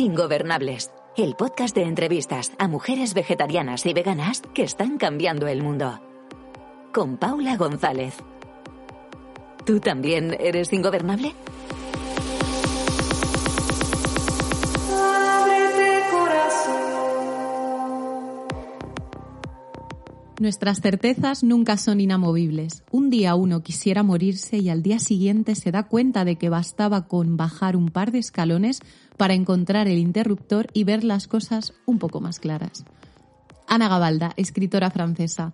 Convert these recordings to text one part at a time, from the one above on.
Ingobernables, el podcast de entrevistas a mujeres vegetarianas y veganas que están cambiando el mundo. Con Paula González. ¿Tú también eres ingobernable? Nuestras certezas nunca son inamovibles. Un día uno quisiera morirse y al día siguiente se da cuenta de que bastaba con bajar un par de escalones para encontrar el interruptor y ver las cosas un poco más claras. Ana Gabalda, escritora francesa.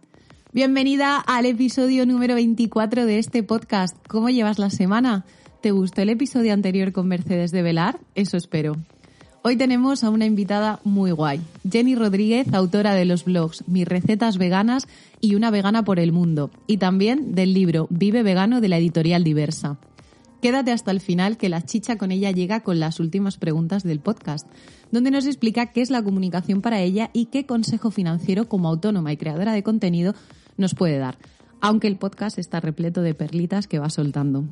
Bienvenida al episodio número 24 de este podcast. ¿Cómo llevas la semana? ¿Te gustó el episodio anterior con Mercedes de Velar? Eso espero. Hoy tenemos a una invitada muy guay, Jenny Rodríguez, autora de los blogs Mis recetas veganas y Una vegana por el mundo, y también del libro Vive vegano de la editorial Diversa. Quédate hasta el final que la chicha con ella llega con las últimas preguntas del podcast, donde nos explica qué es la comunicación para ella y qué consejo financiero como autónoma y creadora de contenido nos puede dar, aunque el podcast está repleto de perlitas que va soltando.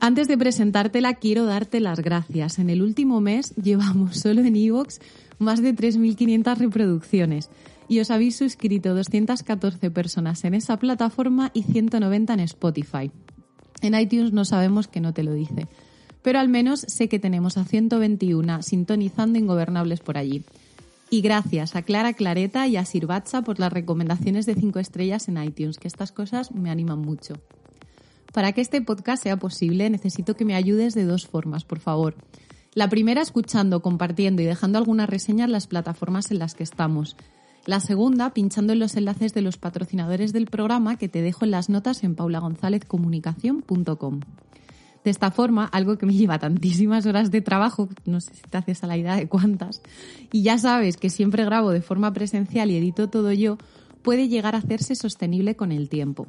Antes de presentártela, quiero darte las gracias. En el último mes llevamos solo en iVoox más de 3.500 reproducciones y os habéis suscrito 214 personas en esa plataforma y 190 en Spotify. En iTunes no sabemos que no te lo dice, pero al menos sé que tenemos a 121 sintonizando ingobernables por allí. Y gracias a Clara Clareta y a Sirvatza por las recomendaciones de 5 estrellas en iTunes, que estas cosas me animan mucho. Para que este podcast sea posible, necesito que me ayudes de dos formas, por favor. La primera, escuchando, compartiendo y dejando algunas reseñas en las plataformas en las que estamos. La segunda, pinchando en los enlaces de los patrocinadores del programa que te dejo en las notas en paulagonzalezcomunicación.com. De esta forma, algo que me lleva tantísimas horas de trabajo, no sé si te haces a la idea de cuántas, y ya sabes que siempre grabo de forma presencial y edito todo yo, puede llegar a hacerse sostenible con el tiempo.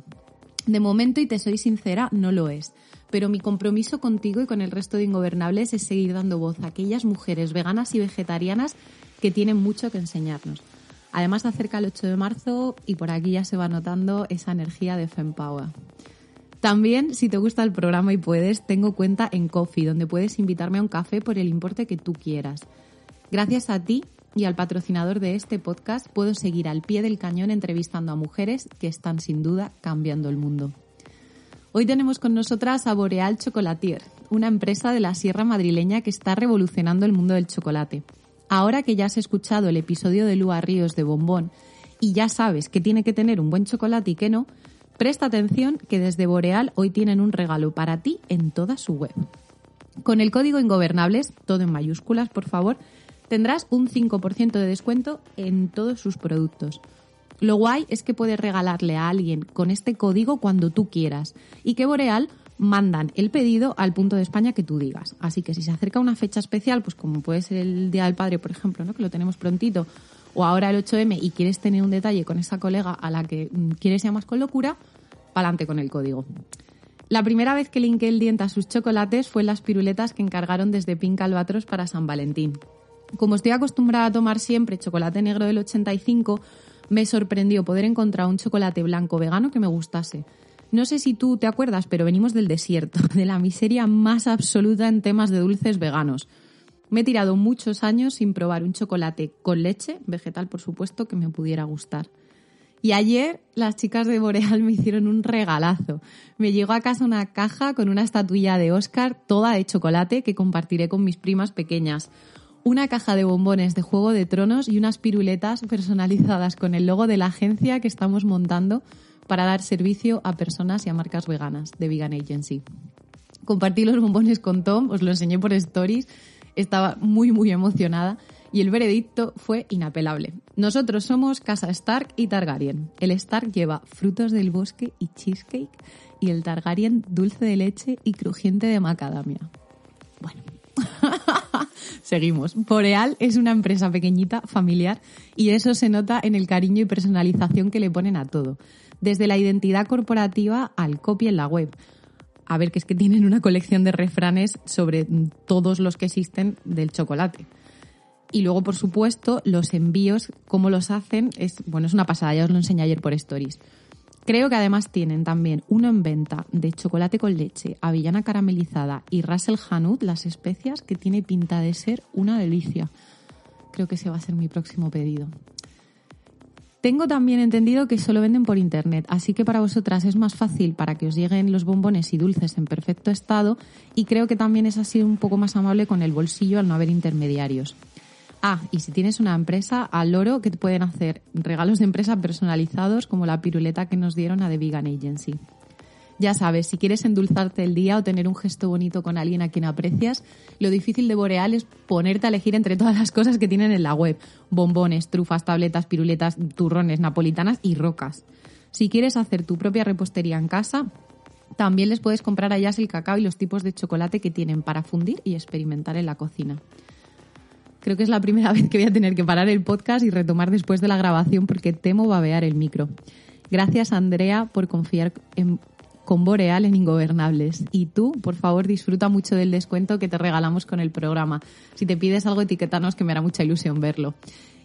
De momento, y te soy sincera, no lo es. Pero mi compromiso contigo y con el resto de ingobernables es seguir dando voz a aquellas mujeres veganas y vegetarianas que tienen mucho que enseñarnos. Además, acerca el 8 de marzo y por aquí ya se va notando esa energía de Fempower. También, si te gusta el programa y puedes, tengo cuenta en Coffee, donde puedes invitarme a un café por el importe que tú quieras. Gracias a ti y al patrocinador de este podcast puedo seguir al pie del cañón entrevistando a mujeres que están sin duda cambiando el mundo. Hoy tenemos con nosotras a Boreal Chocolatier, una empresa de la Sierra Madrileña que está revolucionando el mundo del chocolate. Ahora que ya has escuchado el episodio de Lua Ríos de Bombón y ya sabes que tiene que tener un buen chocolate y que no, presta atención que desde Boreal hoy tienen un regalo para ti en toda su web. Con el código Ingobernables, todo en mayúsculas por favor, tendrás un 5% de descuento en todos sus productos. Lo guay es que puedes regalarle a alguien con este código cuando tú quieras y que Boreal mandan el pedido al punto de España que tú digas. Así que si se acerca una fecha especial, pues como puede ser el Día del Padre, por ejemplo, ¿no? que lo tenemos prontito, o ahora el 8M y quieres tener un detalle con esa colega a la que mm, quieres llamar con locura, pa'lante con el código. La primera vez que linké el diente a sus chocolates fue en las piruletas que encargaron desde Pink Albatros para San Valentín. Como estoy acostumbrada a tomar siempre chocolate negro del 85, me sorprendió poder encontrar un chocolate blanco vegano que me gustase. No sé si tú te acuerdas, pero venimos del desierto, de la miseria más absoluta en temas de dulces veganos. Me he tirado muchos años sin probar un chocolate con leche, vegetal por supuesto, que me pudiera gustar. Y ayer las chicas de Boreal me hicieron un regalazo. Me llegó a casa una caja con una estatuilla de Oscar toda de chocolate que compartiré con mis primas pequeñas una caja de bombones de Juego de Tronos y unas piruletas personalizadas con el logo de la agencia que estamos montando para dar servicio a personas y a marcas veganas de Vegan Agency. Compartí los bombones con Tom, os lo enseñé por stories, estaba muy muy emocionada y el veredicto fue inapelable. Nosotros somos Casa Stark y Targaryen. El Stark lleva frutos del bosque y cheesecake y el Targaryen dulce de leche y crujiente de macadamia. Bueno, Seguimos. Boreal es una empresa pequeñita, familiar, y eso se nota en el cariño y personalización que le ponen a todo. Desde la identidad corporativa al copy en la web. A ver, que es que tienen una colección de refranes sobre todos los que existen del chocolate. Y luego, por supuesto, los envíos, cómo los hacen, es, bueno, es una pasada, ya os lo enseñé ayer por stories. Creo que además tienen también uno en venta de chocolate con leche, avellana caramelizada y Russell Hanout, las especias, que tiene pinta de ser una delicia. Creo que ese va a ser mi próximo pedido. Tengo también entendido que solo venden por internet, así que para vosotras es más fácil para que os lleguen los bombones y dulces en perfecto estado y creo que también es así un poco más amable con el bolsillo al no haber intermediarios. Ah, y si tienes una empresa, al oro que te pueden hacer regalos de empresa personalizados como la piruleta que nos dieron a The Vegan Agency. Ya sabes, si quieres endulzarte el día o tener un gesto bonito con alguien a quien aprecias, lo difícil de Boreal es ponerte a elegir entre todas las cosas que tienen en la web. Bombones, trufas, tabletas, piruletas, turrones, napolitanas y rocas. Si quieres hacer tu propia repostería en casa, también les puedes comprar allá el cacao y los tipos de chocolate que tienen para fundir y experimentar en la cocina. Creo que es la primera vez que voy a tener que parar el podcast y retomar después de la grabación porque temo babear el micro. Gracias, Andrea, por confiar en, con Boreal en Ingobernables. Y tú, por favor, disfruta mucho del descuento que te regalamos con el programa. Si te pides algo, etiquetanos que me hará mucha ilusión verlo.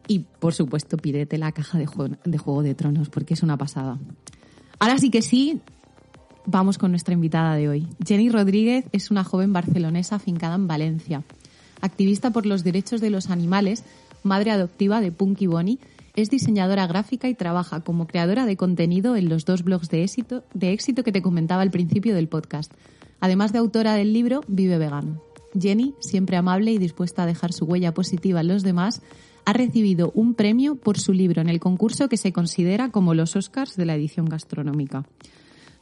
Y, por supuesto, pídete la caja de, de Juego de Tronos porque es una pasada. Ahora sí que sí, vamos con nuestra invitada de hoy. Jenny Rodríguez es una joven barcelonesa afincada en Valencia activista por los derechos de los animales, madre adoptiva de Punky Bonnie, es diseñadora gráfica y trabaja como creadora de contenido en los dos blogs de éxito, de éxito que te comentaba al principio del podcast. Además de autora del libro Vive Vegano. Jenny, siempre amable y dispuesta a dejar su huella positiva en los demás, ha recibido un premio por su libro en el concurso que se considera como los Oscars de la edición gastronómica.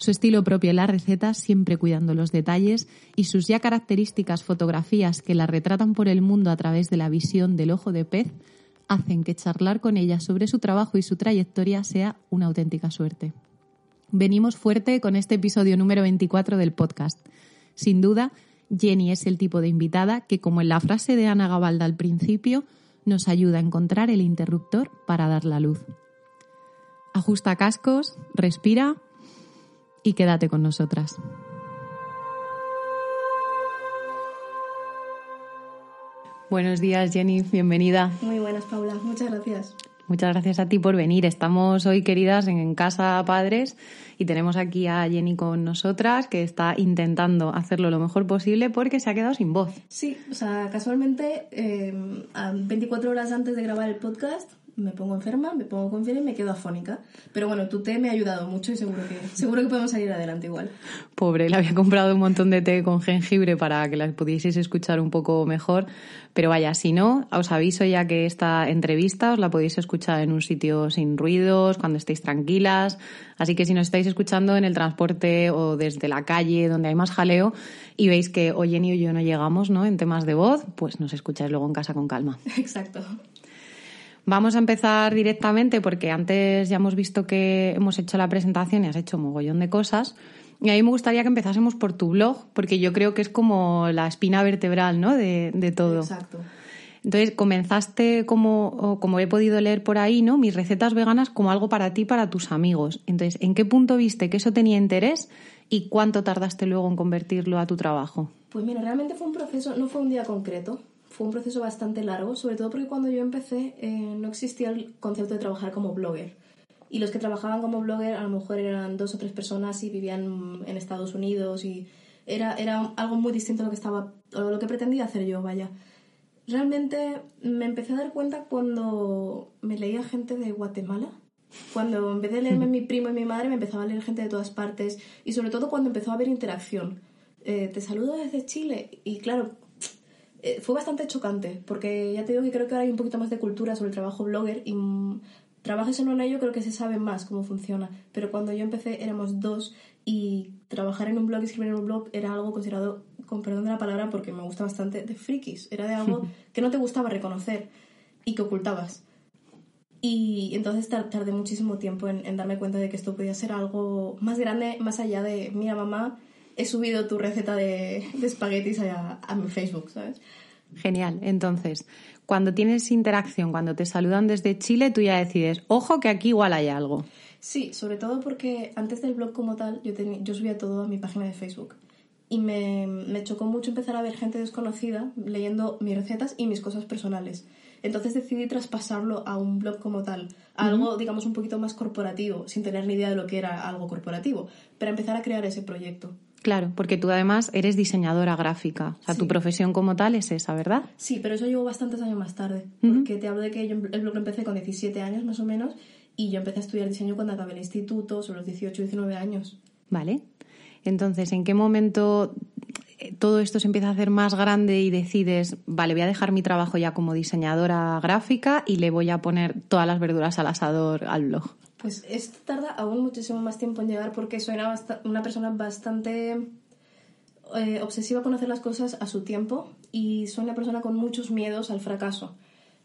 Su estilo propio en las recetas, siempre cuidando los detalles, y sus ya características fotografías que la retratan por el mundo a través de la visión del ojo de pez, hacen que charlar con ella sobre su trabajo y su trayectoria sea una auténtica suerte. Venimos fuerte con este episodio número 24 del podcast. Sin duda, Jenny es el tipo de invitada que, como en la frase de Ana Gabalda al principio, nos ayuda a encontrar el interruptor para dar la luz. Ajusta cascos, respira y quédate con nosotras. Buenos días, Jenny, bienvenida. Muy buenas, Paula, muchas gracias. Muchas gracias a ti por venir. Estamos hoy, queridas, en Casa Padres y tenemos aquí a Jenny con nosotras, que está intentando hacerlo lo mejor posible porque se ha quedado sin voz. Sí, o sea, casualmente, eh, 24 horas antes de grabar el podcast, me pongo enferma, me pongo con fiebre y me quedo afónica. Pero bueno, tu té me ha ayudado mucho y seguro que, seguro que podemos salir adelante igual. Pobre, le había comprado un montón de té con jengibre para que la pudieseis escuchar un poco mejor. Pero vaya, si no, os aviso ya que esta entrevista os la podéis escuchar en un sitio sin ruidos, cuando estéis tranquilas. Así que si nos estáis escuchando en el transporte o desde la calle donde hay más jaleo y veis que o Jenny o yo no llegamos ¿no? en temas de voz, pues nos escucháis luego en casa con calma. Exacto. Vamos a empezar directamente porque antes ya hemos visto que hemos hecho la presentación y has hecho un mogollón de cosas. Y a mí me gustaría que empezásemos por tu blog, porque yo creo que es como la espina vertebral ¿no? de, de todo. Exacto. Entonces comenzaste como, como he podido leer por ahí, ¿no? Mis recetas veganas como algo para ti, para tus amigos. Entonces, ¿en qué punto viste que eso tenía interés y cuánto tardaste luego en convertirlo a tu trabajo? Pues mira, realmente fue un proceso, no fue un día concreto fue un proceso bastante largo, sobre todo porque cuando yo empecé eh, no existía el concepto de trabajar como blogger. Y los que trabajaban como blogger a lo mejor eran dos o tres personas y vivían en Estados Unidos y era, era algo muy distinto a lo que estaba, a lo que pretendía hacer yo, vaya. Realmente me empecé a dar cuenta cuando me leía gente de Guatemala, cuando en vez de leerme mi primo y mi madre me empezaba a leer gente de todas partes y sobre todo cuando empezó a haber interacción. Eh, te saludo desde Chile y claro, eh, fue bastante chocante, porque ya te digo que creo que ahora hay un poquito más de cultura sobre el trabajo blogger y mm, trabajes en ello, creo que se sabe más cómo funciona. Pero cuando yo empecé éramos dos y trabajar en un blog, escribir en un blog, era algo considerado, con perdón de la palabra, porque me gusta bastante, de frikis. Era de algo que no te gustaba reconocer y que ocultabas. Y entonces tardé muchísimo tiempo en, en darme cuenta de que esto podía ser algo más grande, más allá de, mira mamá, he subido tu receta de, de espaguetis a, a mi Facebook, ¿sabes? Genial. Entonces, cuando tienes interacción, cuando te saludan desde Chile, tú ya decides, ojo que aquí igual hay algo. Sí, sobre todo porque antes del blog como tal, yo, yo subía todo a mi página de Facebook. Y me, me, chocó mucho empezar a ver gente desconocida leyendo mis recetas y mis cosas personales. Entonces decidí traspasarlo a un blog como tal, algo, digamos, un poquito más corporativo, sin tener ni idea de lo que era algo corporativo, para empezar a crear ese proyecto. Claro, porque tú además eres diseñadora gráfica, o sea, tu profesión como tal es esa, ¿verdad? Sí, pero eso llegó bastantes años más tarde, porque te hablo de que yo el blog lo empecé con 17 años más o menos y yo empecé a estudiar diseño cuando acabé el instituto, sobre los 18, 19 años. Vale. Entonces, ¿en qué momento eh, todo esto se empieza a hacer más grande y decides, vale, voy a dejar mi trabajo ya como diseñadora gráfica y le voy a poner todas las verduras al asador al blog? Pues esto tarda aún muchísimo más tiempo en llegar porque soy una, persona bastante eh, obsesiva con hacer las cosas a su tiempo y soy una persona con muchos miedos al fracaso.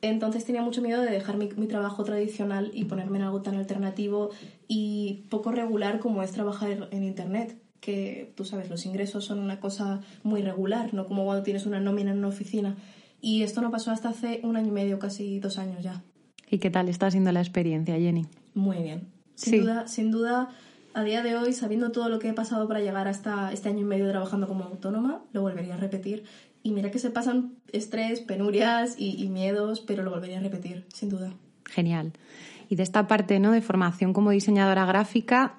Entonces tenía mucho miedo de dejar mi, trabajo tradicional y ponerme en algo tan alternativo y poco regular como es trabajar en Internet, que tú sabes, los ingresos son una cosa muy regular, no como cuando tienes una nómina en una oficina. Y esto no pasó hasta hace un año y medio, casi dos años ya. ¿Y qué tal está siendo la experiencia, Jenny? Muy bien. Sin duda, sin duda, a día de hoy, sabiendo todo lo que he pasado para llegar hasta este año y medio trabajando como autónoma, lo volvería a repetir. Y mira que se pasan estrés, penurias y, miedos, pero lo volvería a repetir, sin duda. Genial. Y de esta parte ¿no? de formación como diseñadora gráfica,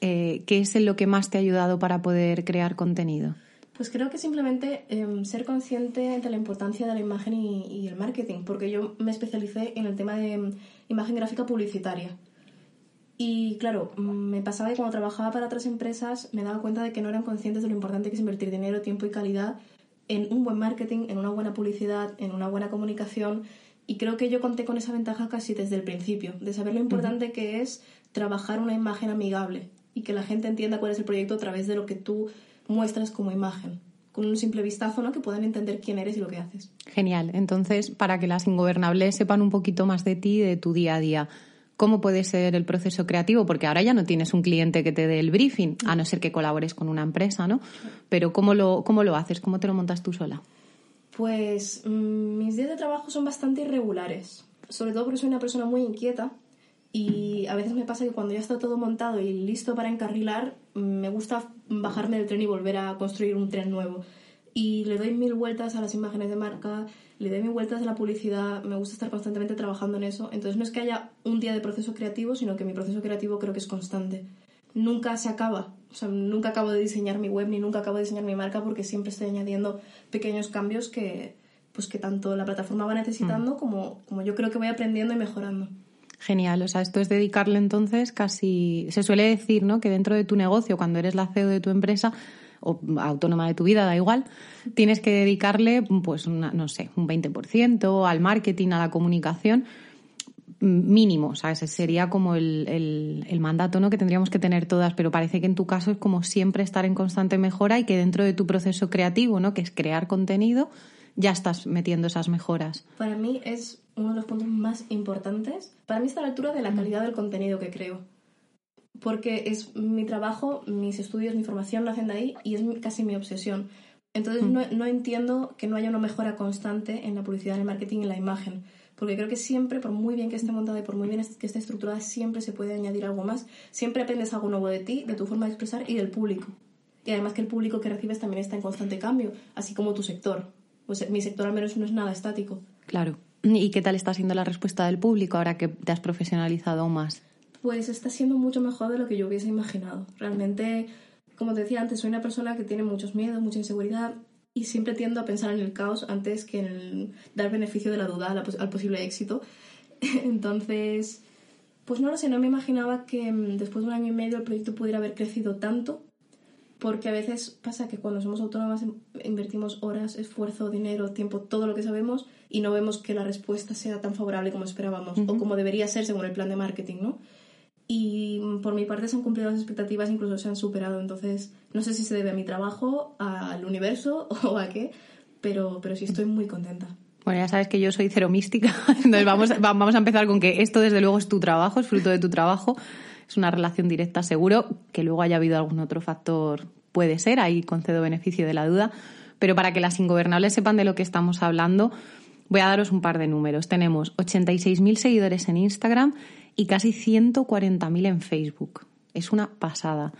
eh, ¿qué es lo que más te ha ayudado para poder crear contenido? Pues creo que simplemente em, ser consciente de la importancia de la imagen y, el marketing, porque yo me especialicé en el tema de em, imagen gráfica publicitaria. Y claro, mm, me pasaba que cuando trabajaba para otras empresas me daba cuenta de que no eran conscientes de lo importante que es invertir dinero, tiempo y calidad en un buen marketing, en una buena publicidad, en una buena comunicación. Y creo que yo conté con esa ventaja casi desde el principio, de saber lo importante que es trabajar una imagen amigable y que la gente entienda cuál es el proyecto a través de lo que tú muestras como imagen con un simple vistazo, ¿no? Que puedan entender quién eres y lo que haces. Genial. Entonces, para que las ingobernables sepan un poquito más de ti y de tu día a día, cómo puede ser el proceso creativo, porque ahora ya no tienes un cliente que te dé el briefing, a no ser que colabores con una empresa, ¿no? Pero ¿cómo lo, cómo lo haces? ¿Cómo te lo montas tú sola? Pues mm, mis días de trabajo son bastante irregulares, sobre todo porque soy una persona muy inquieta y a veces me pasa que cuando ya está todo montado y listo para encarrilar, me gusta bajarme del tren y volver a construir un tren nuevo. Y le doy mil vueltas a las imágenes de marca, le doy mil vueltas a la publicidad, me gusta estar constantemente trabajando en eso. Entonces no es que haya un día de proceso creativo, sino que mi proceso creativo creo que es constante. Nunca se acaba, o sea, nunca acabo de diseñar mi web ni nunca acabo de diseñar mi marca porque siempre estoy añadiendo pequeños cambios que, pues que tanto la plataforma va necesitando mm. como, como yo creo que voy aprendiendo y mejorando. Genial, o sea, esto es dedicarle entonces casi, se suele decir, ¿no? Que dentro de tu negocio, cuando eres la CEO de tu empresa, o autónoma de tu vida, da igual, tienes que dedicarle, pues, no sé, un 20% al marketing, a la comunicación mínimo, o sea, ese sería como el, el, mandato ¿no? que tendríamos que tener todas, pero parece que en tu caso es como siempre estar en constante mejora y que dentro de tu proceso creativo, ¿no? que es crear contenido, ya estás metiendo esas mejoras. Para mí es uno de los puntos más importantes. Para mí está a la altura de la calidad del contenido que creo porque es mi trabajo, mis estudios, mi formación nacen de ahí y es casi mi obsesión. Entonces mm. no, no, entiendo que no haya una mejora constante en la publicidad, en el marketing, en la imagen. Porque creo que siempre, por muy bien que esté montada y por muy bien que esté estructurada, siempre se puede añadir algo más. Siempre aprendes algo nuevo de ti, de tu forma de expresar y del público. Y además que el público que recibes también está en constante cambio, así como tu sector. Pues mi sector al menos no es nada estático. Claro. ¿Y qué tal está siendo la respuesta del público ahora que te has profesionalizado más? Pues está siendo mucho mejor de lo que yo hubiese imaginado. Realmente, como te decía antes, soy una persona que tiene muchos miedos, mucha inseguridad y siempre tiendo a pensar en el caos antes que en el dar beneficio de la duda al posible éxito. Entonces, pues no lo sé, no me imaginaba que mm, después de un año y medio el proyecto pudiera haber crecido tanto, porque a veces pasa que cuando somos autónomas invertimos horas, esfuerzo, dinero, tiempo, todo lo que sabemos y no vemos que la respuesta sea tan favorable como esperábamos o como debería ser según el plan de marketing, ¿no? Y por mi parte se han cumplido las expectativas, incluso se han superado. Entonces, no sé si se debe a mi trabajo, al universo o a qué, pero, pero sí estoy muy contenta. Bueno, ya sabes que yo soy cero mística, entonces vamos, vamos a empezar con que esto desde luego es tu trabajo, es fruto de tu trabajo, es una relación directa seguro, que luego haya habido algún otro factor, puede ser, ahí concedo beneficio de la duda, pero para que las ingobernables sepan de lo que estamos hablando, voy a daros un par de números. Tenemos 86.000 seguidores en Instagram y casi 140.000 en Facebook. Es una pasada.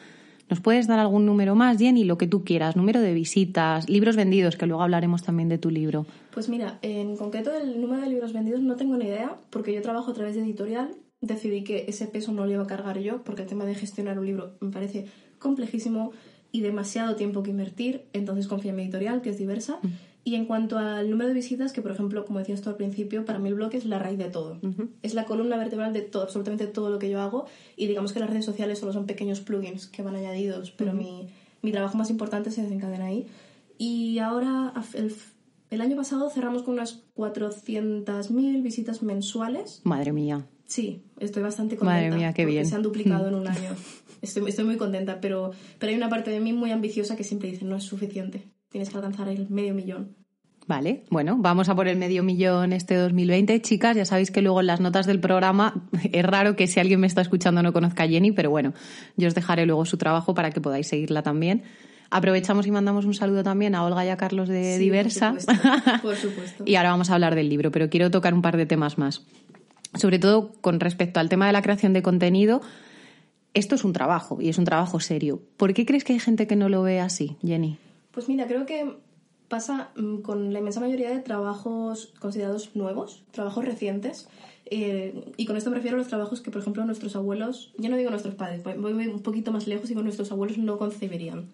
¿Nos puedes dar algún número más, Jenny? Lo que tú quieras, número de visitas, libros vendidos, que luego hablaremos también de tu libro. Pues mira, en concreto el número de libros vendidos no tengo ni idea, porque yo trabajo a través de editorial. Decidí que ese peso no lo iba a cargar yo, porque el tema de gestionar un libro me parece complejísimo y demasiado tiempo que invertir, entonces confío en mi editorial, que es diversa. Mm. Y en cuanto al número de visitas, que por ejemplo, como decías tú al principio, para mí el blog es la raíz de todo. Es la columna vertebral de todo, absolutamente todo lo que yo hago. Y digamos que las redes sociales solo son pequeños plugins que van añadidos, pero mi, mi, trabajo más importante se desencadena ahí. Y ahora, el, el año pasado cerramos con unas 400.000 visitas mensuales. Madre mía. Sí, estoy bastante contenta. Madre mía, qué bien. Se han duplicado en un año. Estoy, estoy muy contenta, pero, pero hay una parte de mí muy ambiciosa que siempre dice no es suficiente. Tienes que alcanzar el medio millón. Vale, bueno, vamos a por el medio millón este 2020. Chicas, ya sabéis que luego en las notas del programa es raro que si alguien me está escuchando no conozca a Jenny, pero bueno, yo os dejaré luego su trabajo para que podáis seguirla también. Aprovechamos y mandamos un saludo también a Olga y a Carlos de Diversa. Por supuesto, por supuesto. y ahora vamos a hablar del libro, pero quiero tocar un par de temas más. Sobre todo con respecto al tema de la creación de contenido, esto es un trabajo y es un trabajo serio. ¿Por qué crees que hay gente que no lo ve así, Jenny? Pues mira, creo que pasa mm, con la inmensa mayoría de trabajos considerados nuevos, trabajos recientes. Eh, y con esto me refiero a los trabajos que, por ejemplo, nuestros abuelos, ya no digo nuestros padres, voy un poquito más lejos y con nuestros abuelos no concebirían.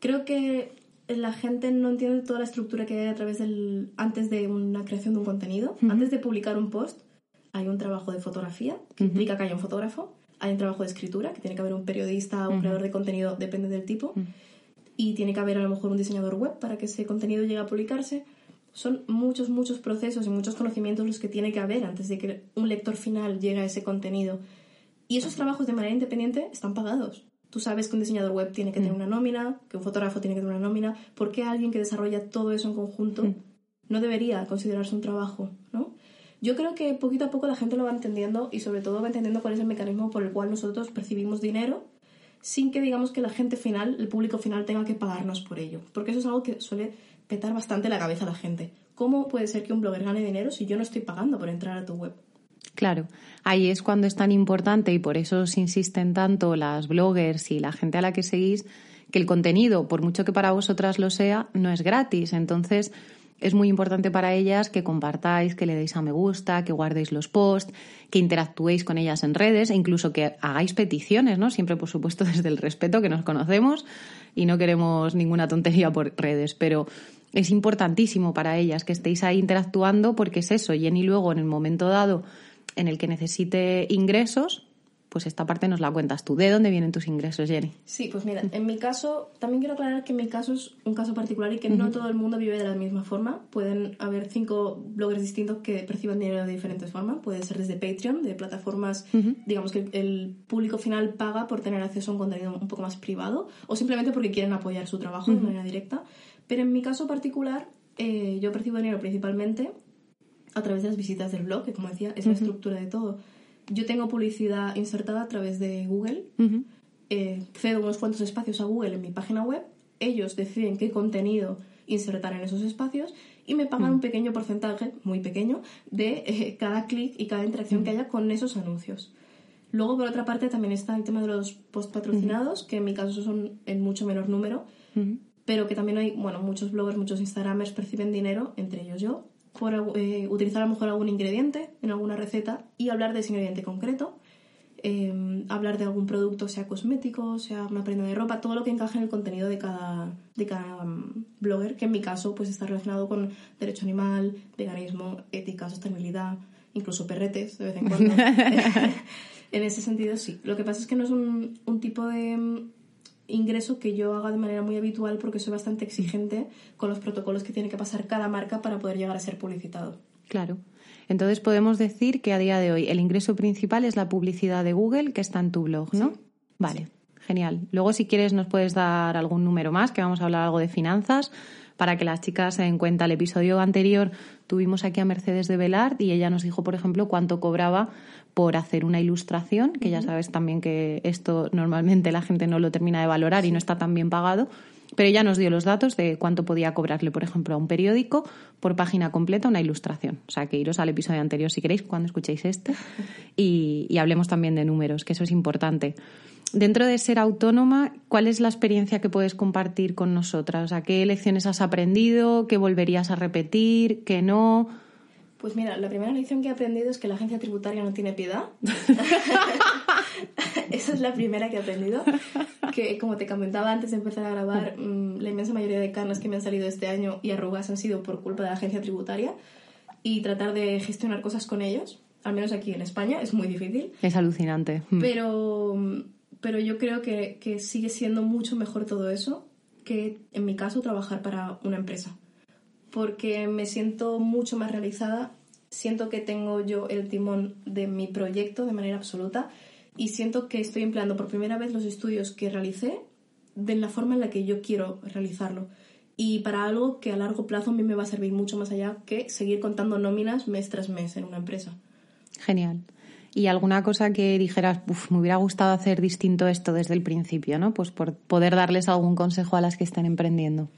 Creo que la gente no entiende toda la estructura que hay a través del. antes de una creación de un contenido. Antes de publicar un post, hay un trabajo de fotografía, que implica que haya un fotógrafo hay un trabajo de escritura, que tiene que haber un periodista o un creador de contenido, depende del tipo, y tiene que haber a lo mejor un diseñador web para que ese contenido llegue a publicarse. Son muchos, muchos procesos y muchos conocimientos los que tiene que haber antes de que un lector final llegue a ese contenido. Y esos trabajos de manera independiente están pagados. Tú sabes que un diseñador web tiene que tener una nómina, que un fotógrafo tiene que tener una nómina. ¿Por qué alguien que desarrolla todo eso en conjunto no debería considerarse un trabajo? ¿no? Yo creo que poquito a poco la gente lo va entendiendo y sobre todo va entendiendo cuál es el mecanismo por el cual nosotros percibimos dinero sin que digamos que la gente final, el público final tenga que pagarnos por ello. Porque eso es algo que suele petar bastante la cabeza a la gente. ¿Cómo puede ser que un blogger gane dinero si yo no estoy pagando por entrar a tu web? Claro, ahí es cuando es tan importante y por eso os insisten tanto las bloggers y la gente a la que seguís que el contenido, por mucho que para vosotras lo sea, no es gratis. Entonces, es muy importante para ellas que compartáis, que le deis a me gusta, que guardéis los posts, que interactuéis con ellas en redes e incluso que hagáis peticiones, ¿no? Siempre, por supuesto, desde el respeto que nos conocemos y no queremos ninguna tontería por redes, pero es importantísimo para ellas que estéis ahí interactuando porque es eso, Jenny luego en el momento dado en el que necesite ingresos, pues esta parte nos la cuentas tú. ¿De dónde vienen tus ingresos, Jenny? Sí, pues mira, en mi caso, también quiero aclarar que mi caso es un caso particular y que no todo el mundo vive de la misma forma. Pueden haber cinco bloggers distintos que perciban dinero de diferentes formas. Puede ser desde Patreon, de plataformas, digamos que el público final paga por tener acceso a un contenido un poco más privado o simplemente porque quieren apoyar su trabajo de manera directa. Pero en mi caso particular, eh, yo percibo dinero principalmente a través de las visitas del blog, que como decía, es la estructura de todo yo tengo publicidad insertada a través de Google, eh, cedo unos cuantos espacios a Google en mi página web, ellos deciden qué contenido insertar en esos espacios y me pagan un pequeño porcentaje, muy pequeño, de eh, cada clic y cada interacción que haya con esos anuncios. Luego, por otra parte, también está el tema de los post patrocinados, que en mi caso son en mucho menor número, pero que también hay, bueno, muchos bloggers, muchos Instagramers perciben dinero, entre ellos yo, por eh, utilizar a lo mejor algún ingrediente en alguna receta y hablar de ese ingrediente concreto. Em, hablar de algún producto, sea cosmético, sea una prenda de ropa, todo lo que encaje en el contenido de cada, de cada mm, blogger, que en mi caso pues está relacionado con derecho animal, veganismo, ética, sostenibilidad, incluso perretes de vez en cuando. en ese sentido sí. Lo que pasa es que no es un, un tipo de mm, ingreso que yo haga de manera muy habitual porque soy bastante exigente con los protocolos que tiene que pasar cada marca para poder llegar a ser publicitado. Claro. Entonces podemos decir que a día de hoy el ingreso principal es la publicidad de Google que está en tu blog, ¿no? Vale, genial. Luego si quieres nos puedes dar algún número más, que vamos a hablar algo de finanzas, para que las chicas se den cuenta. El episodio anterior tuvimos aquí a Mercedes de Velard y ella nos dijo, por ejemplo, cuánto cobraba por hacer una ilustración, que ya sabes también que esto normalmente la gente no lo termina de valorar y no está tan bien pagado. Pero ella nos dio los datos de cuánto podía cobrarle, por ejemplo, a un periódico por página completa una ilustración. O sea, que iros al episodio anterior si queréis, cuando escuchéis este, y, y hablemos también de números, que eso es importante. dentro de ser autónoma, ¿cuál es la experiencia que puedes compartir con nosotras? O sea, ¿qué lecciones has aprendido? ¿Qué volverías a repetir? ¿Qué no? Pues mira, la primera lección que he aprendido es que la agencia tributaria no tiene piedad. Esa es la primera que he aprendido. Que como te comentaba antes de empezar a grabar, mm, la inmensa mayoría de canas que me han salido este año y arrugas han sido por culpa de la agencia tributaria. Y tratar de gestionar cosas con ellos, al menos aquí en España, es muy difícil. Es alucinante. Mm. Pero, pero yo creo que, que sigue siendo mucho mejor todo eso que, en mi caso, trabajar para una empresa porque me siento mucho más realizada, siento que tengo yo el timón de mi proyecto de manera absoluta y siento que estoy empleando por primera vez los estudios que realicé de la forma en la que yo quiero realizarlo y para algo que a largo plazo a mí me va a servir mucho más allá que seguir contando nóminas mes tras mes en una empresa. Genial. ¿Y alguna cosa que dijeras, me hubiera gustado hacer distinto esto desde el principio, ¿no? Pues por poder darles algún consejo a las que estén emprendiendo.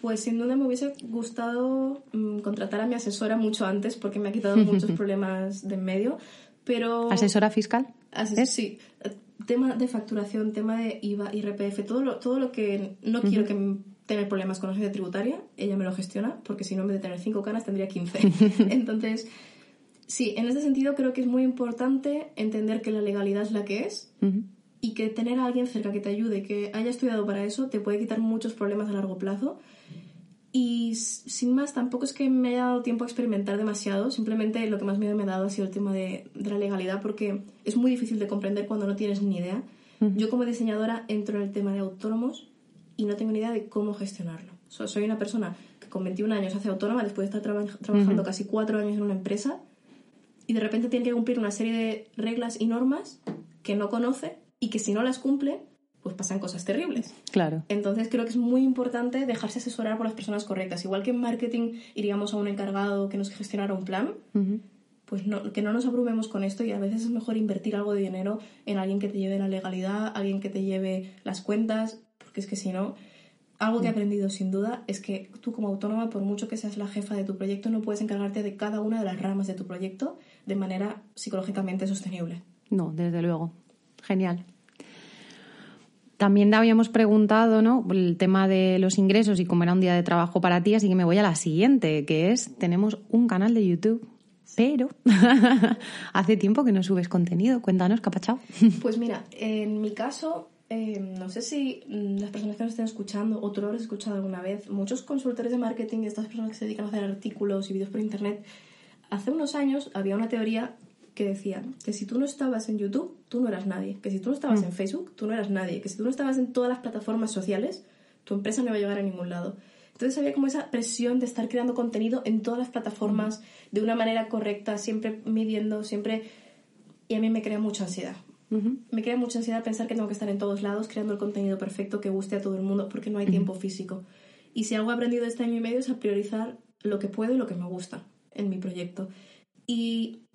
Pues sin duda me hubiese gustado mm, contratar a mi asesora mucho antes porque me ha quitado muchos problemas de en medio. Pero... ¿Asesora fiscal? Sí. Tema de facturación, tema de IVA, IRPF, todo lo, todo lo que no quiero que tener problemas con la agencia tributaria, ella me lo gestiona, porque si no, en vez de tener 5 canas, tendría 15. Entonces, sí, en ese sentido creo que es muy importante entender que la legalidad es la que es y que tener a alguien cerca que te ayude, que haya estudiado para eso, te puede quitar muchos problemas a largo plazo y sin más, tampoco es que me haya dado tiempo a experimentar demasiado, simplemente lo que más miedo me ha dado ha sido el tema de, la legalidad, porque es muy difícil de comprender cuando no tienes ni idea. Yo como diseñadora entro en el tema de autónomos y no tengo ni idea de cómo gestionarlo. soy una persona que con 21 años hace autónoma después de estar trabajando casi 4 años en una empresa y de repente tiene que cumplir una serie de reglas y normas que no conoce y que si no las cumple pues pasan cosas terribles. Claro. Entonces creo que es muy importante dejarse asesorar por las personas correctas. Igual que en marketing iríamos a un encargado que nos gestionara un plan, pues no, que no nos abrumemos con esto y a veces es mejor invertir algo de dinero en alguien que te lleve la legalidad, alguien que te lleve las cuentas, porque es que si no, algo que he aprendido sin duda es que tú como autónoma, por mucho que seas la jefa de tu proyecto, no puedes encargarte de cada una de las ramas de tu proyecto de manera psicológicamente sostenible. No, desde luego. Genial. También habíamos preguntado, ¿no? El tema de los ingresos y cómo era un día de trabajo para ti, así que me voy a la siguiente, que es, tenemos un canal de YouTube, pero hace tiempo que no subes contenido. Cuéntanos, capachao. Pues mira, en mi caso, eh, no sé si las personas que nos estén escuchando o tú lo habrás escuchado alguna vez, muchos consultores de marketing estas personas que se dedican a hacer artículos y vídeos por internet, hace unos años había una teoría que decían que si tú no estabas en YouTube, tú no eras nadie, que si tú no estabas mm. en Facebook, tú no eras nadie, que si tú no estabas en todas las plataformas sociales, tu empresa no iba a llegar a ningún lado. Entonces había como esa presión de estar creando contenido en todas las plataformas mm. de una manera correcta, siempre midiendo, siempre... Y a mí me crea mucha ansiedad. Me crea mucha ansiedad pensar que tengo que estar en todos lados creando el contenido perfecto que guste a todo el mundo porque no hay tiempo físico. Y si algo he aprendido este año y medio es a priorizar lo que puedo y lo que me gusta en mi proyecto. Y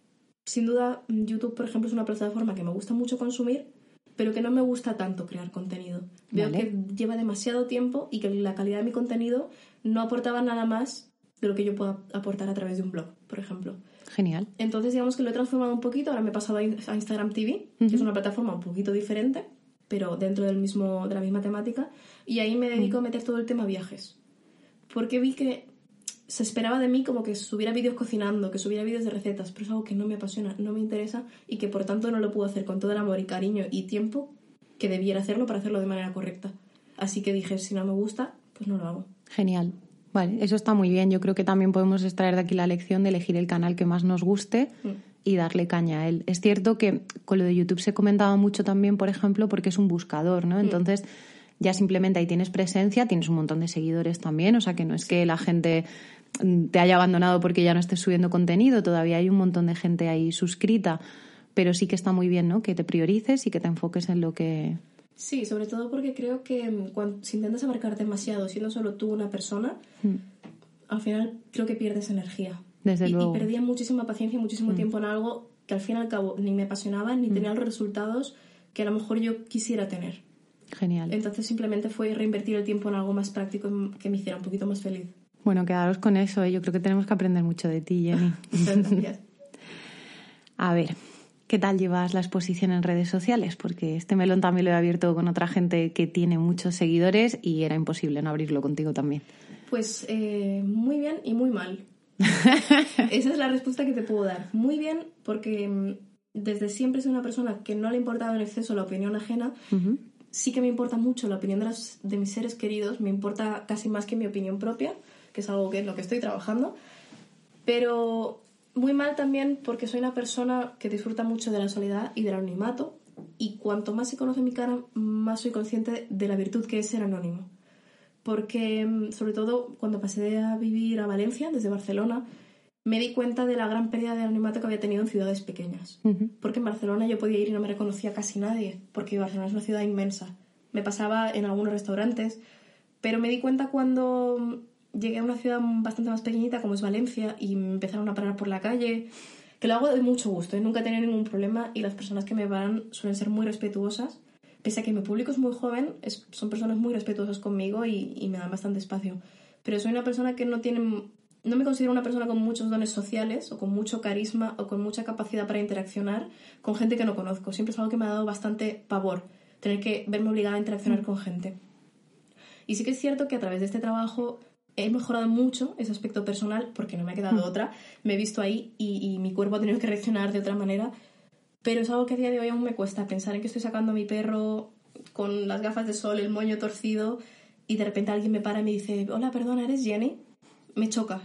sin duda, YouTube, por ejemplo, es una plataforma que me gusta mucho consumir, pero que no me gusta tanto crear contenido. Veo que lleva demasiado tiempo y que la calidad de mi contenido no aportaba nada más de lo que yo puedo aportar a través de un blog, por ejemplo. Genial. Entonces, digamos que lo he transformado un poquito. Ahora me he pasado a Instagram TV, que es una plataforma un poquito diferente, pero dentro del mismo, de la misma temática. Y ahí me dedico a meter todo el tema viajes. Porque vi que se esperaba de mí como que subiera vídeos cocinando, que subiera vídeos de recetas, pero es algo que no me apasiona, no me interesa y que por tanto no lo puedo hacer con todo el amor y cariño y tiempo que debiera hacerlo para hacerlo de manera correcta. Así que dije, si no me gusta, pues no lo hago. Genial. Vale, eso está muy bien. Yo creo que también podemos extraer de aquí la lección de elegir el canal que más nos guste mm. y darle caña a él. Es cierto que con lo de YouTube se comentaba mucho también, por ejemplo, porque es un buscador, ¿no? Mm. Entonces, ya simplemente ahí tienes presencia, tienes un montón de seguidores también, o sea que no es que la gente te haya abandonado porque ya no estés subiendo contenido, todavía hay un montón de gente ahí suscrita, pero sí que está muy bien, ¿no? Que te priorices y que te enfoques en lo que... Sí, sobre todo porque creo que mm, cuando, si intentas abarcar demasiado, siendo solo tú una persona, hmm. al final creo que pierdes energía. Desde y, luego. Y perdía muchísima paciencia y muchísimo hmm. tiempo en algo que al fin y al cabo ni me apasionaba ni tenía los resultados que a lo mejor yo quisiera tener. Genial. Entonces simplemente fue reinvertir el tiempo en algo más práctico que me hiciera un poquito más feliz. Bueno, quedaros con eso. ¿eh? Yo creo que tenemos que aprender mucho de ti, Jenny. A ver, ¿Qué tal llevas la exposición en redes sociales? Porque este melón también lo he abierto con otra gente que tiene muchos seguidores y era imposible no abrirlo contigo también. Pues eh, muy bien y muy mal. Esa es la respuesta que te puedo dar. Muy bien porque mm, desde siempre soy una persona que no le ha importado en exceso la opinión ajena. Sí que me importa mucho la opinión de, de mis seres queridos, me importa casi más que mi opinión propia, que es algo que es lo que estoy trabajando. Pero muy mal también porque soy una persona que disfruta mucho de la soledad y del anonimato y cuanto más se conoce mi cara, más soy consciente de la virtud que es ser anónimo. Porque, mm, sobre todo, cuando pasé a vivir a Valencia, desde Barcelona, me di cuenta de la gran pérdida de anonimato que había tenido en ciudades pequeñas. Porque en Barcelona yo podía ir y no me reconocía casi nadie, porque Barcelona es una ciudad inmensa. Me pasaba en algunos restaurantes, pero me di cuenta cuando llegué a una ciudad bastante más pequeñita como es Valencia y me empezaron a parar por la calle, que lo hago de mucho gusto, ¿eh? nunca he tenido ningún problema y las personas que me paran suelen ser muy respetuosas. Pese a que mi público es muy joven, son personas muy respetuosas conmigo y, me dan bastante espacio. Pero soy una persona que no tiene no me considero una persona con muchos dones sociales o con mucho carisma o con mucha capacidad para interaccionar con gente que no conozco. Siempre es algo que me ha dado bastante pavor, tener que verme obligada a interaccionar mm. con gente. Y sí que es cierto que a través de este trabajo he mejorado mucho ese aspecto personal porque no me ha quedado mm. otra. Me he visto ahí y, mi cuerpo ha tenido que reaccionar de otra manera. Pero es algo que a día de hoy aún me cuesta pensar en que estoy sacando a mi perro con las gafas de sol, el moño torcido y de repente alguien me para y me dice, hola, perdona, ¿eres Jenny? Me choca.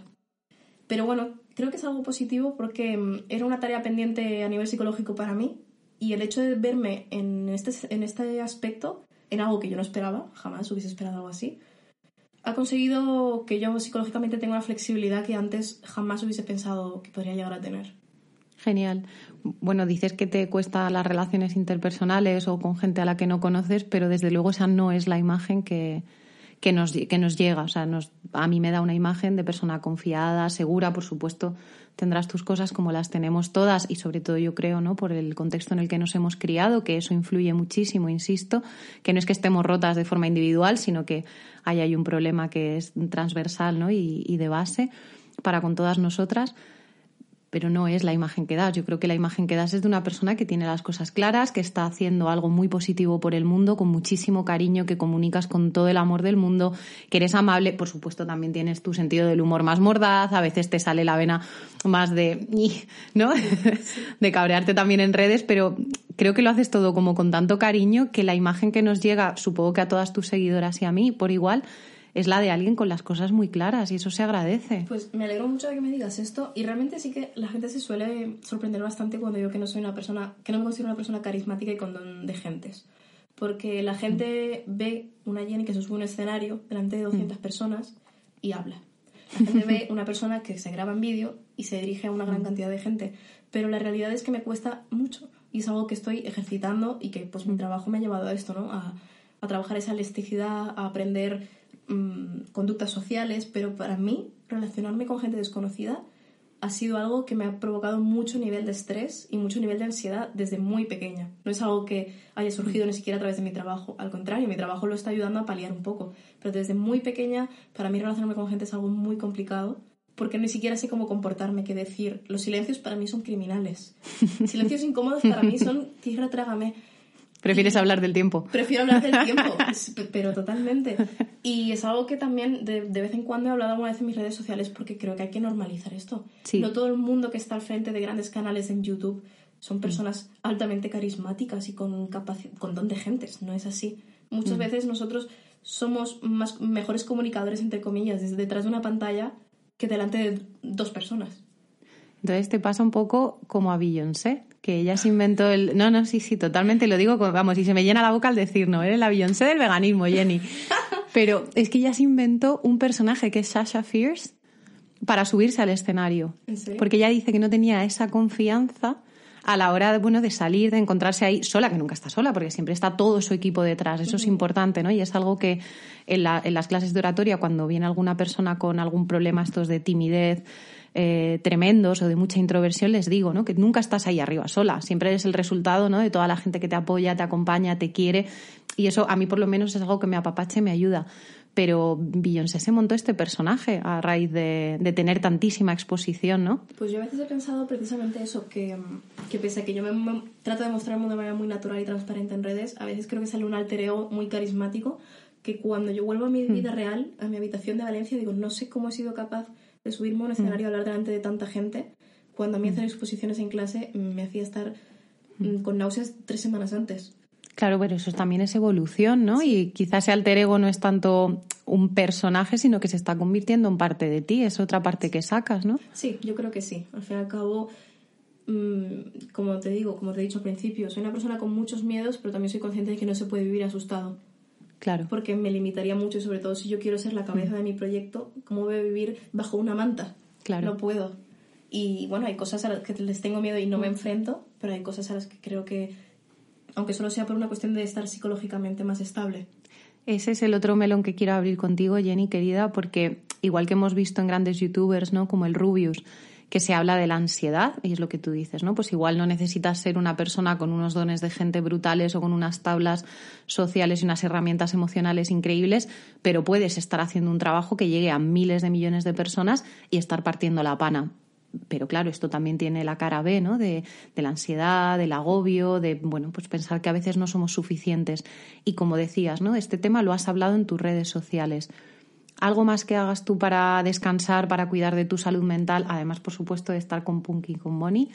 Pero bueno, creo que es algo positivo porque mm, era una tarea pendiente a nivel psicológico para mí y el hecho de verme en este, en este aspecto, en algo que yo no esperaba, jamás hubiese esperado algo así, ha conseguido que yo psicológicamente tenga una flexibilidad que antes jamás hubiese pensado que podría llegar a tener. Genial. Bueno, dices que te cuesta las relaciones interpersonales o con gente a la que no conoces, pero desde luego esa no es la imagen que, que nos, que nos llega. O sea, a mí me da una imagen de persona confiada, segura, por supuesto. Tendrás tus cosas como las tenemos todas y sobre todo yo creo, ¿no? Por el contexto en el que nos hemos criado, que eso influye muchísimo, insisto, que no es que estemos rotas de forma individual, sino que hay, hay un problema que es transversal, ¿no? Y de base para con todas nosotras pero no es la imagen que das. Yo creo que la imagen que das es de una persona que tiene las cosas claras, que está haciendo algo muy positivo por el mundo, con muchísimo cariño, que comunicas con todo el amor del mundo, que eres amable. Por supuesto, también tienes tu sentido del humor más mordaz, a veces te sale la vena más de, ¿no? de cabrearte también en redes, pero creo que lo haces todo como con tanto cariño que la imagen que nos llega, supongo que a todas tus seguidoras y a mí, por igual, es la de alguien con las cosas muy claras y eso se agradece. Pues me alegro mucho de que me digas esto y realmente sí que la gente se suele sorprender bastante cuando digo que no soy una persona, que no me considero una persona carismática y con don de gentes. Porque la gente ve una Jenny que se sube un escenario delante de 200 mm. personas y habla. La gente ve una persona que se graba en vídeo y se dirige a una gran mm. cantidad de gente. Pero la realidad es que me cuesta mucho y es algo que estoy ejercitando y que pues mi trabajo me ha llevado a esto, ¿no? A, a trabajar esa elasticidad, a aprender Mm, conductas sociales, pero para mí relacionarme con gente desconocida ha sido algo que me ha provocado mucho nivel de estrés y mucho nivel de ansiedad desde muy pequeña. No es algo que haya surgido ni siquiera a través de mi trabajo, al contrario, mi trabajo lo está ayudando a paliar un poco, pero desde muy pequeña para mí relacionarme con gente es algo muy complicado porque ni siquiera sé cómo comportarme, qué decir. Los silencios para mí son criminales. Silencios incómodos para mí son tierra trágame. Prefieres hablar del tiempo. Prefiero hablar del tiempo, pero totalmente. Y es algo que también de, vez en cuando he hablado alguna vez en mis redes sociales porque creo que hay que normalizar esto. No todo el mundo que está al frente de grandes canales en YouTube son personas altamente carismáticas y con, con don de gentes, no es así. Muchas mm. veces nosotros somos más, mejores comunicadores, entre comillas, desde detrás de una pantalla que delante de dos personas. Entonces te pasa un poco como a Beyoncé, que ella se inventó el... No, no, sí, sí, totalmente lo digo, vamos, y se me llena la boca al decir, no, eres la Beyoncé del veganismo, Jenny. Pero es que ella se inventó un personaje que es Sasha Fierce para subirse al escenario. Porque ella dice que no tenía esa confianza a la hora de, bueno, de salir, de encontrarse ahí sola, que nunca está sola, porque siempre está todo su equipo detrás. Eso es importante, ¿no? Y es algo que en, en las clases de oratoria, cuando viene alguna persona con algún problema, estos de timidez, eh, tremendos o de mucha introversión, les digo, ¿no? Que nunca estás ahí arriba sola, siempre eres el resultado, ¿no? De toda la gente que te apoya, te acompaña, te quiere y eso a mí por lo menos es algo que me apapache, me ayuda. pero Beyoncé se montó este personaje a raíz de, tener tantísima exposición, ¿no? Pues yo a veces he pensado precisamente eso, que, que pese a que yo me, trato de mostrarme de manera muy natural y transparente en redes, a veces creo que sale un alter ego muy carismático que cuando yo vuelvo a mi vida hmm. real, a mi habitación de Valencia, digo, no sé cómo he sido capaz de subirme a un escenario a hablar delante de tanta gente, cuando a mí hacer hmm. exposiciones en clase me hacía estar hmm. con náuseas tres semanas antes. Claro, pero eso también es evolución, ¿no? Y quizás ese alter ego no es tanto un personaje, sino que se está convirtiendo en parte de ti, es otra parte que sacas, ¿no? Sí, yo creo que sí. Al fin y al cabo, mm, como te digo, como te he dicho al principio, soy una persona con muchos miedos, pero también soy consciente de que no se puede vivir asustado. Claro. Porque me limitaría mucho y sobre todo si yo quiero ser la cabeza mm. de mi proyecto, ¿cómo voy a vivir bajo una manta? Claro. No puedo. Y bueno, hay cosas a las que les tengo miedo y no me mm. enfrento, pero hay cosas a las que creo que aunque solo sea por una cuestión de estar psicológicamente más estable. Ese es el otro melón que quiero abrir contigo, Jenny, querida, porque igual que hemos visto en grandes youtubers, ¿no? Como el Rubius, que se habla de la ansiedad, y es lo que tú dices, ¿no? Pues igual no necesitas ser una persona con unos dones de gente brutales o con unas tablas sociales y unas herramientas emocionales increíbles, pero puedes estar haciendo un trabajo que llegue a miles de millones de personas y estar partiendo la pana pero claro, esto también tiene la cara B, ¿no? De, la ansiedad, del agobio, de, bueno, pues pensar que a veces no somos suficientes. Y como decías, ¿no? Este tema lo has hablado en tus redes sociales. ¿Algo más que hagas tú para descansar, para cuidar de tu salud mental? Además, por supuesto, de estar con Punky y con Bonnie.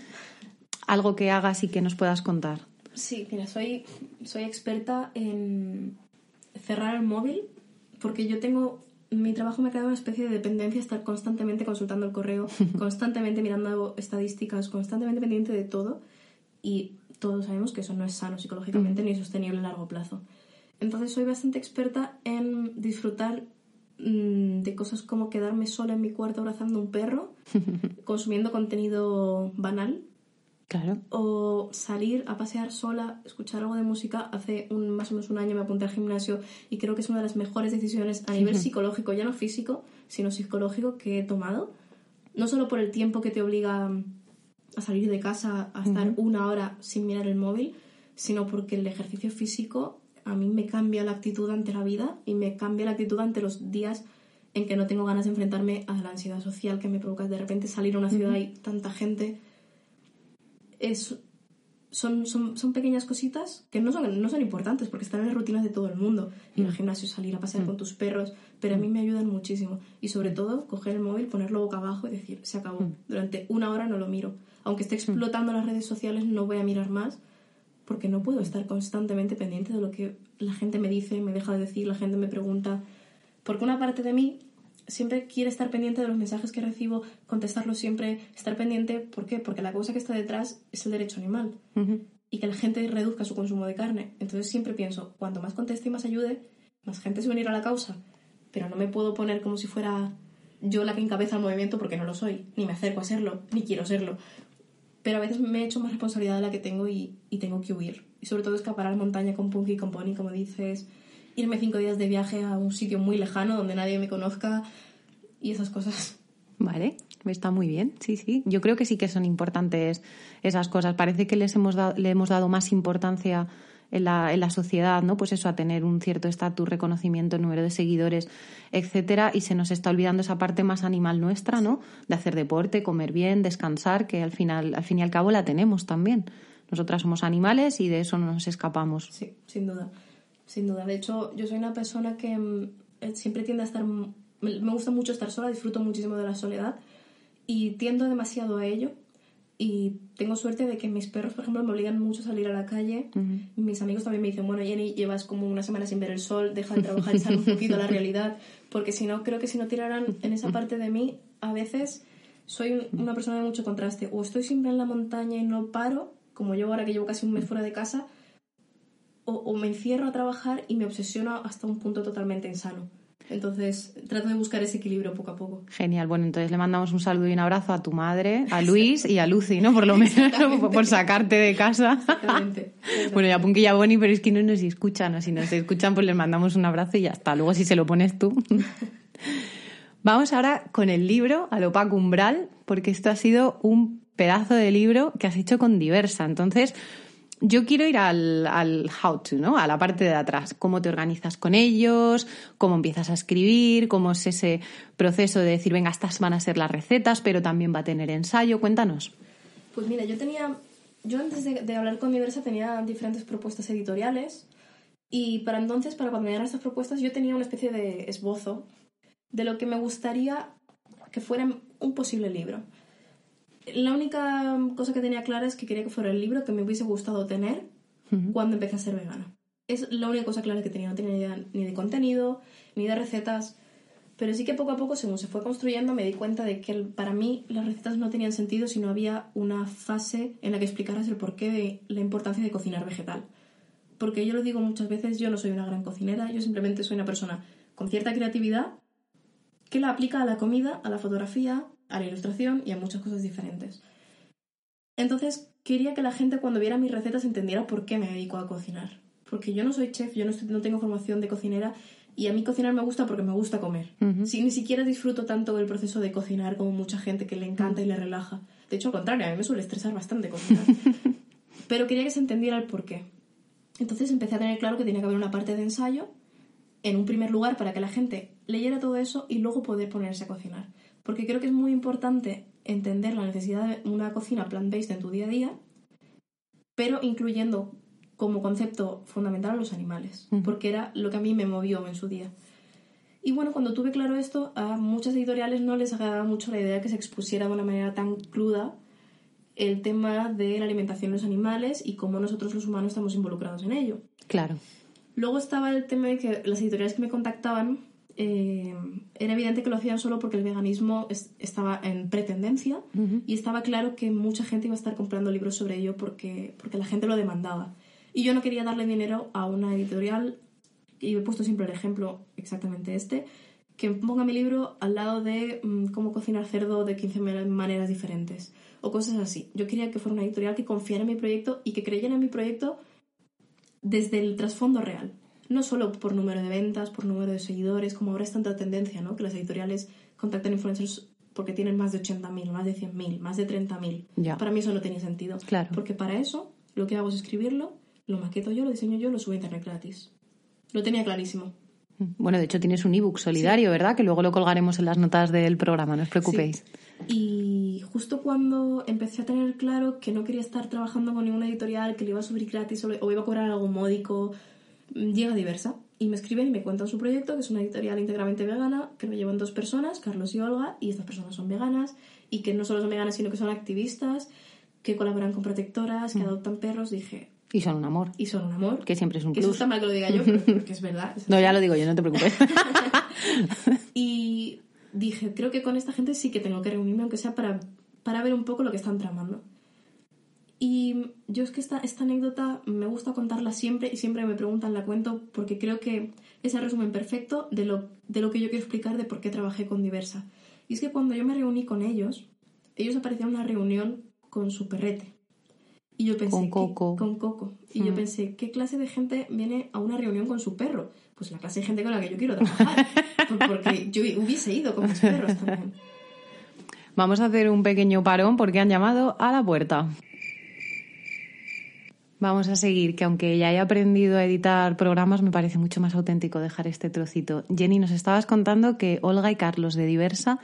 ¿Algo que hagas y que nos puedas contar? Sí, mira, soy, soy experta en cerrar el móvil porque yo tengo mi trabajo me ha creado una especie de dependencia, estar constantemente consultando el correo, constantemente mirando estadísticas, constantemente pendiente de todo. Y todos sabemos que eso no es sano psicológicamente ni sostenible a largo plazo. Entonces soy bastante experta en disfrutar mm, de cosas como quedarme sola en mi cuarto abrazando un perro, consumiendo contenido banal, o salir a pasear sola, escuchar algo de música. Hace un, más o menos un año me apunté al gimnasio y creo que es una de las mejores decisiones a nivel psicológico, ya no físico, sino psicológico que he tomado. No solo por el tiempo que te obliga a salir de casa, a estar una hora sin mirar el móvil, sino porque el ejercicio físico a mí me cambia la actitud ante la vida y me cambia la actitud ante los días en que no tengo ganas de enfrentarme a la ansiedad social que me provoca de repente salir a una ciudad y tanta gente es, son, son, son, pequeñas cositas que no son, no son importantes porque están en las rutinas de todo el mundo. Ir al mm. gimnasio, salir a pasear con mm. tus perros, pero a mí mm. me ayudan muchísimo. Y sobre todo, coger el móvil, ponerlo boca abajo y decir, se acabó. Durante una hora no lo miro. Aunque esté explotando las redes sociales, no voy a mirar más porque no puedo estar constantemente pendiente de lo que la gente me dice, me deja de decir, la gente me pregunta. Porque una parte de mí siempre quiere estar pendiente de los mensajes que recibo, contestarlos siempre, estar pendiente. ¿Por qué? Porque la causa que está detrás es el derecho animal y que la gente reduzca su consumo de carne. Entonces siempre pienso, cuanto más conteste y más ayude, más gente se va a unir a la causa. Pero no me puedo poner como si fuera yo la que encabeza el movimiento porque no lo soy, ni me acerco a serlo, ni quiero serlo. Pero a veces me he hecho más responsabilidad de la que tengo y, y tengo que huir. Y sobre todo escapar a la montaña con Punky y con Pony, como dices, irme cinco días de viaje a un sitio muy lejano donde nadie me conozca y esas cosas. Vale, está muy bien, sí, sí. Yo creo que sí que son importantes esas cosas. Parece que les hemos dado, le hemos dado más importancia en la, en la sociedad, ¿no? Pues eso, a tener un cierto estatus, reconocimiento, número de seguidores, etcétera, y se nos está olvidando esa parte más animal nuestra, ¿no? De hacer deporte, comer bien, descansar, que al final, al fin y al cabo la tenemos también. Nosotras somos animales y de eso no nos escapamos. Sí, sin duda sin duda. De hecho, yo soy una persona que mm, eh, siempre tiende a estar... Me gusta mucho estar sola, disfruto muchísimo de la soledad y tiendo demasiado a ello. Y tengo suerte de que mis perros, por ejemplo, me obligan mucho a salir a la calle. Mis amigos también me dicen, bueno, Jenny, llevas como una semana sin ver el sol, deja de trabajar y sal un poquito a la realidad. Porque si no, creo que si no tiraran en esa parte de mí, a veces soy una persona de mucho contraste. O estoy siempre en la montaña y no paro, como yo ahora que llevo casi un mes fuera de casa, o, me encierro a trabajar y me obsesiono hasta un punto totalmente insano. Entonces, trato de buscar ese equilibrio poco a poco. Genial. Bueno, entonces le mandamos un saludo y un abrazo a tu madre, a Luis y a Lucy, ¿no? Por lo menos, por sacarte de casa. Exactamente. bueno, ya Punquilla Boni, pero es que no nos escuchan, o si nos escuchan, pues les mandamos un abrazo y ya está. Luego, si se lo pones tú. Vamos ahora con el libro, al opaco umbral, porque esto ha sido un pedazo de libro que has hecho con Diversa. Entonces, yo quiero ir al, al how to, ¿no? A la parte de atrás. Cómo te organizas con ellos, cómo empiezas a escribir, cómo es ese proceso de decir, venga, estas van a ser las recetas, pero también va a tener ensayo. Cuéntanos. Pues mira, yo tenía. Yo antes de, hablar con Diversa tenía diferentes propuestas editoriales. Y para entonces, para cuando me dieran estas propuestas, yo tenía una especie de esbozo de lo que me gustaría que fuera un posible libro. La única cosa que tenía clara es que quería que fuera el libro que me hubiese gustado tener cuando empecé a ser vegana. Es la única cosa clara que tenía. No tenía idea ni de contenido, ni de recetas. Pero sí que poco a poco, según se fue construyendo, me di cuenta de que para mí las recetas no tenían sentido si no había una fase en la que explicaras el porqué de la importancia de cocinar vegetal. Porque yo lo digo muchas veces, yo no soy una gran cocinera, yo simplemente soy una persona con cierta creatividad que la aplica a la comida, a la fotografía, a la ilustración y a muchas cosas diferentes. Entonces quería que la gente cuando viera mis recetas entendiera por qué me dedico a cocinar. Porque yo no soy chef, yo no, tengo formación de cocinera y a mí cocinar me gusta porque me gusta comer. si, ni siquiera disfruto tanto el proceso de cocinar como mucha gente que le encanta y le relaja. De hecho, al contrario, a mí me suele estresar bastante cocinar. Pero quería que se entendiera el por qué. Entonces empecé a tener claro que tenía que haber una parte de ensayo en un primer lugar para que la gente leyera todo eso y luego poder ponerse a cocinar porque creo que es muy importante entender la necesidad de una cocina plant-based en tu día a día, pero incluyendo como concepto fundamental a los animales, porque era lo que a mí me movió en su día. Y bueno, cuando tuve claro esto, a muchas editoriales no les agradaba mucho la idea de que se expusiera de una manera tan cruda el tema de la alimentación de los animales y cómo nosotros los humanos estamos involucrados en ello. Claro. Luego estaba el tema de que las editoriales que me contactaban eh, era evidente que lo hacían solo porque el veganismo estaba en pretendencia y estaba claro que mucha gente iba a estar comprando libros sobre ello porque, porque la gente lo demandaba. Y yo no quería darle dinero a una editorial, y he puesto siempre el ejemplo exactamente este, que ponga mi libro al lado de mm, cómo cocinar cerdo de 15 maneras diferentes o cosas así. Yo quería que fuera una editorial que confiara en mi proyecto y que creyera en mi proyecto desde el trasfondo real no solo por número de ventas, por número de seguidores, como ahora es tanta tendencia, ¿no? Que las editoriales contactan influencers porque tienen más de 80.000, más de 100.000, más de 30.000. Para mí eso no tenía sentido. Claro. Porque para eso lo que hago es escribirlo, lo maqueto yo, lo diseño yo, lo subo a internet gratis. Lo tenía clarísimo. Bueno, de hecho tienes un ebook solidario, ¿verdad? Que luego lo colgaremos en las notas del programa, no os preocupéis. Y justo cuando empecé a tener claro que no quería estar trabajando con ninguna editorial, que le iba a subir gratis o iba a cobrar algo módico, llega Diversa y me escriben y me cuentan su proyecto, que es una editorial íntegramente vegana, que lo llevan dos personas, Carlos y Olga, y estas personas son veganas, y que no solo son veganas, sino que son activistas, que colaboran con protectoras, que mm. adoptan perros. Dije, y son un amor. Y son un amor. Que siempre es un plus. Que eso está mal que lo diga yo, pero que es verdad. no, ya lo digo yo, no te preocupes. y dije, creo que con esta gente sí que tengo que reunirme, aunque sea para, para ver un poco lo que están tramando. Y yo es que esta, esta anécdota me gusta contarla siempre y siempre me preguntan, la cuento porque creo que es el resumen perfecto de lo, de lo que yo quiero explicar de por qué trabajé con Diversa. Y es que cuando yo me reuní con ellos, ellos aparecían en una reunión con su perrete. Y yo pensé, con Coco. con Coco. Y yo mm. pensé, ¿qué clase de gente viene a una reunión con su perro? Pues la clase de gente con la que yo quiero trabajar. porque yo hubiese ido con mis perros también. Vamos a hacer un pequeño parón porque han llamado a la puerta. Vamos a seguir, que aunque ya haya aprendido a editar programas, me parece mucho más auténtico dejar este trocito. Jenny, nos estabas contando que Olga y Carlos de Diversa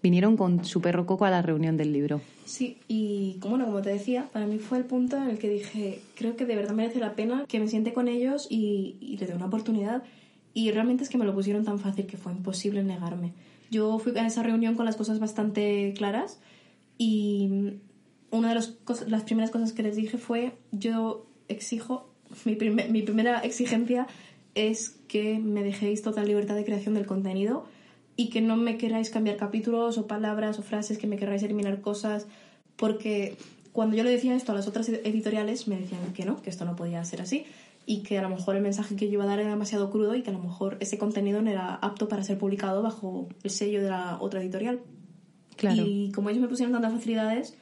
vinieron con su perro Coco a la reunión del libro. Sí, y bueno, como te decía, para mí fue el punto en el que dije, creo que de verdad merece la pena que me siente con ellos y, y les dé una oportunidad. Y realmente es que me lo pusieron tan fácil que fue imposible negarme. Yo fui a esa reunión con las cosas bastante claras y una de las primeras cosas que les dije fue, yo exijo, mi, mi primera exigencia es que me dejéis total libertad de creación del contenido y que no me queráis cambiar capítulos o palabras o frases, que me queráis eliminar cosas, porque cuando yo le decía esto a las otras editoriales me decían que no, que esto no podía ser así y que a lo mejor el mensaje que yo iba a dar era demasiado crudo y que a lo mejor ese contenido no era apto para ser publicado bajo el sello de la otra editorial. Claro. Y como ellos me pusieron tantas facilidades,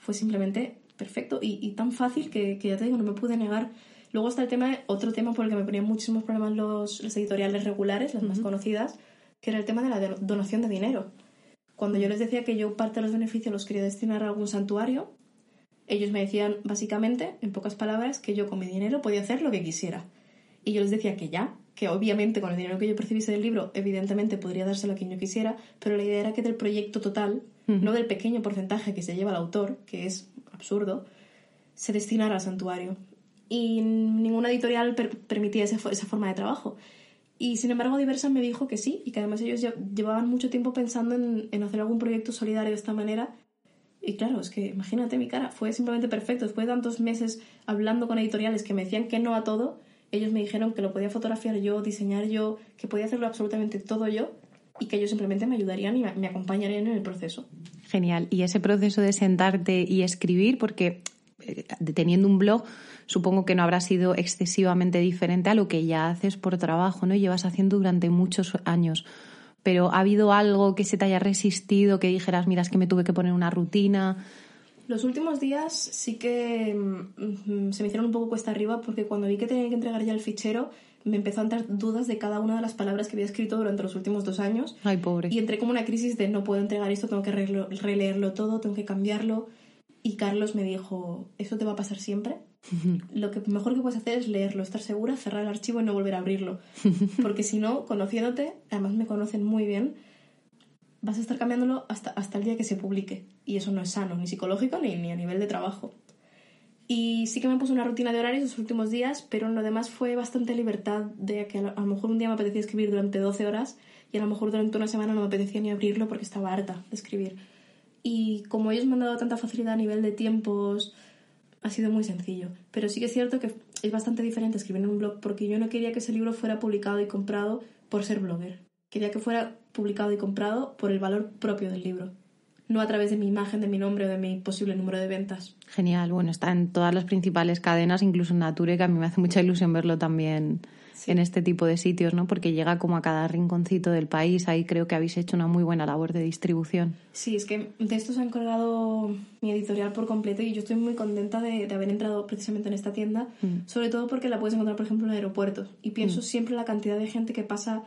fue simplemente perfecto y, tan fácil que, ya te digo, no me pude negar. Luego está el tema, otro tema por el que me ponían muchísimos problemas los, editoriales regulares, las más conocidas, que era el tema de la donación de dinero. Cuando yo les decía que yo parte de los beneficios los quería destinar a algún santuario, Ellos me decían, básicamente, en pocas palabras, que yo con mi dinero podía hacer lo que quisiera. Y yo les decía que ya, que obviamente con el dinero que yo percibiese del libro, evidentemente podría dárselo a quien yo quisiera, pero la idea era que del proyecto total, no del pequeño porcentaje que se lleva el autor, que es absurdo, se destinara al santuario. Y ninguna editorial permitía esa, forma de trabajo. Y sin embargo, Diversa me dijo que sí, y que además ellos llevaban mucho tiempo pensando en, en hacer algún proyecto solidario de esta manera. Y claro, es que imagínate mi cara, fue simplemente perfecto. Después de tantos meses hablando con editoriales que me decían que no a todo, ellos me dijeron que lo podía fotografiar yo, diseñar yo, que podía hacerlo absolutamente todo yo y que ellos simplemente me ayudarían y me acompañarían en el proceso. Genial. Y ese proceso de sentarte y escribir, porque eh, teniendo un blog, supongo que no habrá sido excesivamente diferente a lo que ya haces por trabajo, ¿no? Llevas haciendo durante muchos años. Pero ¿ha habido algo que se te haya resistido, que dijeras, mira, es que me tuve que poner una rutina? Los últimos días sí que mm, mm, se me hicieron un poco cuesta arriba porque cuando vi que tenía que entregar ya el fichero me empezó a entrar dudas de cada una de las palabras que había escrito durante los últimos dos años. Ay, pobre. Y entré como una crisis de no puedo entregar esto, tengo que releerlo todo, tengo que cambiarlo. Y Carlos me dijo, eso te va a pasar siempre. Lo que mejor que puedes hacer es leerlo, estar segura, cerrar el archivo y no volver a abrirlo. Porque si no, conociéndote, además me conocen muy bien, vas a estar cambiándolo hasta, hasta el día que se publique. Y eso no es sano, ni psicológico ni, ni a nivel de trabajo. Y sí que me puse una rutina de horarios los últimos días, pero lo demás fue bastante libertad de que a lo mejor un día me apetecía escribir durante 12 horas y a lo mejor durante una semana no me apetecía ni abrirlo porque estaba harta de escribir. Y como ellos me han dado tanta facilidad a nivel de tiempos, ha sido muy sencillo. Pero sí que es cierto que es bastante diferente escribir en un blog porque yo no quería que ese libro fuera publicado y comprado por ser blogger. Quería que fuera publicado y comprado por el valor propio del libro, no a través de mi imagen, de mi nombre o de mi posible número de ventas. Genial, bueno, está en todas las principales cadenas, incluso en Nature, que a mí me hace mucha ilusión verlo también en este tipo de sitios, ¿no? Porque llega como a cada rinconcito del país, ahí creo que habéis hecho una muy buena labor de distribución. Sí, es que de esto se ha encargado mi editorial por completo y yo estoy muy contenta de, haber entrado precisamente en esta tienda, mm. sobre todo porque la puedes encontrar, por ejemplo, en aeropuertos y pienso mm. siempre en la cantidad de gente que pasa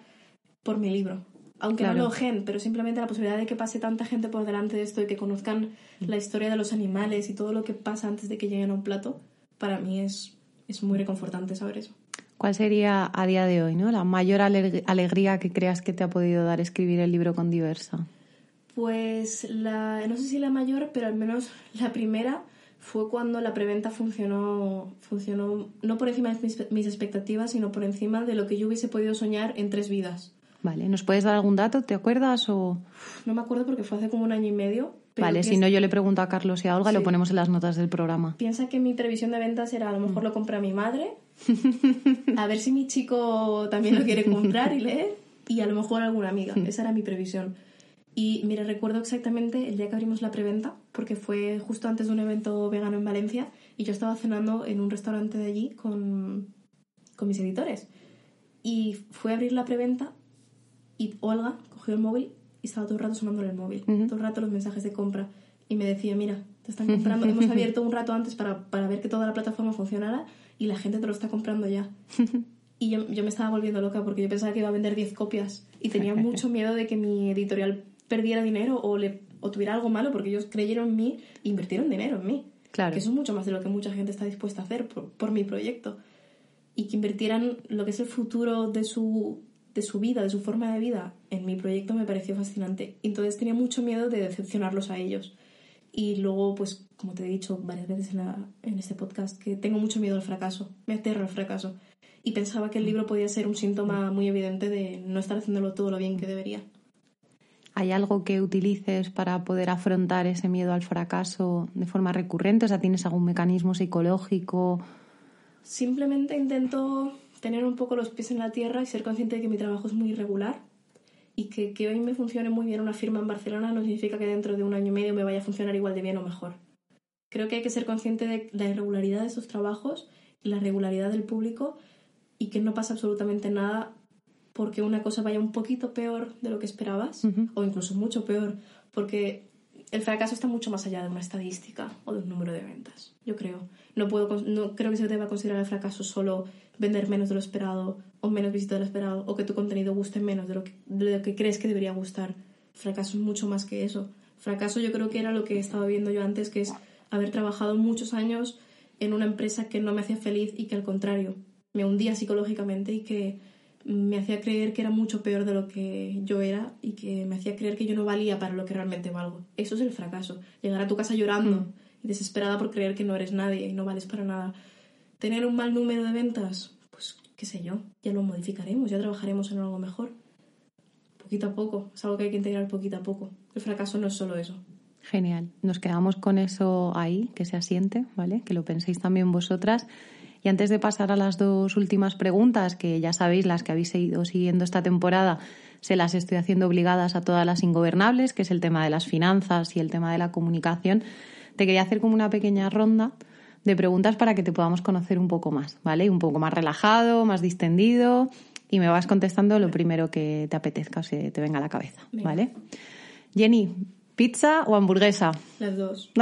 por mi libro. Aunque no lo gen, pero simplemente la posibilidad de que pase tanta gente por delante de esto y que conozcan mm. la historia de los animales y todo lo que pasa antes de que lleguen a un plato, para mí es, es muy reconfortante saber eso. ¿Cuál sería a día de hoy ¿no? la mayor alegría que creas que te ha podido dar escribir el libro con Diversa? Pues la, no sé si la mayor, pero al menos la primera fue cuando la preventa funcionó, funcionó no por encima de mis, expectativas, sino por encima de lo que yo hubiese podido soñar en tres vidas. Vale, ¿nos puedes dar algún dato? ¿Te acuerdas o...? No me acuerdo porque fue hace como un año y medio. vale, si no yo le pregunto a Carlos y a Olga y lo ponemos en las notas del programa. Piensa que mi previsión de ventas era a lo mejor lo compra mi madre, a ver si mi chico también lo quiere comprar y leer, y a lo mejor alguna amiga. Mm. Esa era mi previsión. Y mira, recuerdo exactamente el día que abrimos la preventa, porque fue justo antes de un evento vegano en Valencia, y yo estaba cenando en un restaurante de allí con, con mis editores. Y fue a abrir la preventa y Olga cogió el móvil y estaba todo el rato sonándole el móvil, todo el rato los mensajes de compra. Y me decía, mira, te están comprando, hemos abierto un rato antes para, para, ver que toda la plataforma funcionara y la gente te lo está comprando ya. Y yo, yo me estaba volviendo loca porque yo pensaba que iba a vender 10 copias y tenía mucho miedo de que mi editorial perdiera dinero o, le, o tuviera algo malo porque ellos creyeron en mí e invirtieron dinero en mí. Claro. Que eso es mucho más de lo que mucha gente está dispuesta a hacer por, por mi proyecto. Y que invirtieran lo que es el futuro de su, de su vida, de su forma de vida en mi proyecto me pareció fascinante. Entonces tenía mucho miedo de decepcionarlos a ellos. Y luego, pues, como te he dicho varias veces en, la, en este podcast, que tengo mucho miedo al fracaso, me aterra el fracaso. Y pensaba que el libro podía ser un síntoma muy evidente de no estar haciéndolo todo lo bien que debería. ¿Hay algo que utilices para poder afrontar ese miedo al fracaso de forma recurrente? O sea, ¿tienes algún mecanismo psicológico? Simplemente intento tener un poco los pies en la tierra y ser consciente de que mi trabajo es muy irregular y que, que hoy me funcione muy bien una firma en Barcelona no significa que dentro de un año y medio me vaya a funcionar igual de bien o mejor. Creo que hay que ser consciente de la irregularidad de esos trabajos y la regularidad del público y que no pasa absolutamente nada porque una cosa vaya un poquito peor de lo que esperabas o incluso mucho peor porque el fracaso está mucho más allá de una estadística o de un número de ventas, yo creo. No, puedo, no creo que se deba considerar el fracaso solo vender menos de lo esperado o menos visitas de lo esperado o que tu contenido guste menos de lo que, de lo que crees que debería gustar. Fracaso es mucho más que eso. Fracaso yo creo que era lo que estaba viendo yo antes, que es haber trabajado muchos años en una empresa que no me hacía feliz y que al contrario me hundía psicológicamente y que me hacía creer que era mucho peor de lo que yo era y que me hacía creer que yo no valía para lo que realmente valgo. Eso es el fracaso. Llegar a tu casa llorando Mm. y desesperada por creer que no eres nadie y no vales para nada. Tener un mal número de ventas, pues qué sé yo, ya lo modificaremos, ya trabajaremos en algo mejor. Poquito a poco, es algo que hay que integrar poquito a poco. El fracaso no es solo eso. Genial. Nos quedamos con eso ahí, que se asiente, ¿vale? Que lo penséis también vosotras. Y antes de pasar a las dos últimas preguntas, que ya sabéis, las que habéis ido siguiendo esta temporada, se las estoy haciendo obligadas a todas las ingobernables, que es el tema de las finanzas y el tema de la comunicación, te quería hacer como una pequeña ronda de preguntas para que te podamos conocer un poco más, ¿vale? Un poco más relajado, más distendido, y me vas contestando lo primero que te apetezca o se te venga a la cabeza, Venga. ¿vale? Jenny, ¿pizza o hamburguesa? Las dos.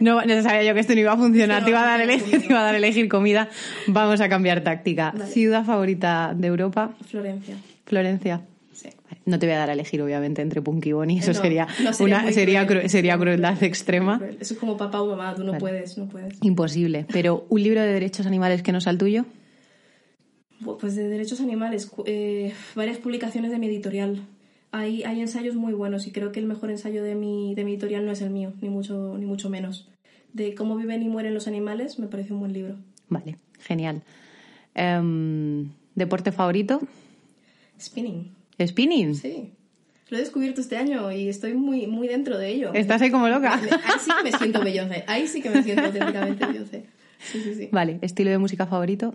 No, no sabía yo que esto no iba a funcionar. Te iba, a dar elegir, te iba a dar elegir comida. Vamos a cambiar táctica. Vale. Ciudad favorita de Europa, Florencia. Florencia. No te voy a dar a elegir, obviamente, entre Punk y Bonnie. Eso No, sería, no, sería una sería, cruel. sería crueldad cruel. extrema. Cruel. Eso es como papá o mamá, tú no Vale. puedes, no puedes. Imposible. Pero un libro de derechos animales que no sea el tuyo. Pues de derechos animales, eh, varias publicaciones de mi editorial. Hay, hay ensayos muy buenos y creo que el mejor ensayo de mi, de mi editorial no es el mío, ni mucho, ni mucho menos. De cómo viven y mueren los animales me parece un buen libro. Vale, genial. Em, ¿Deporte favorito? Spinning, ¿Spinning? sí. Lo he descubierto este año y estoy muy, muy dentro de ello. ¿Estás ahí como loca? Ahí sí que me siento Beyoncé. Ahí sí que me siento auténticamente Beyoncé. Sí, sí, sí. Vale, ¿estilo de música favorito?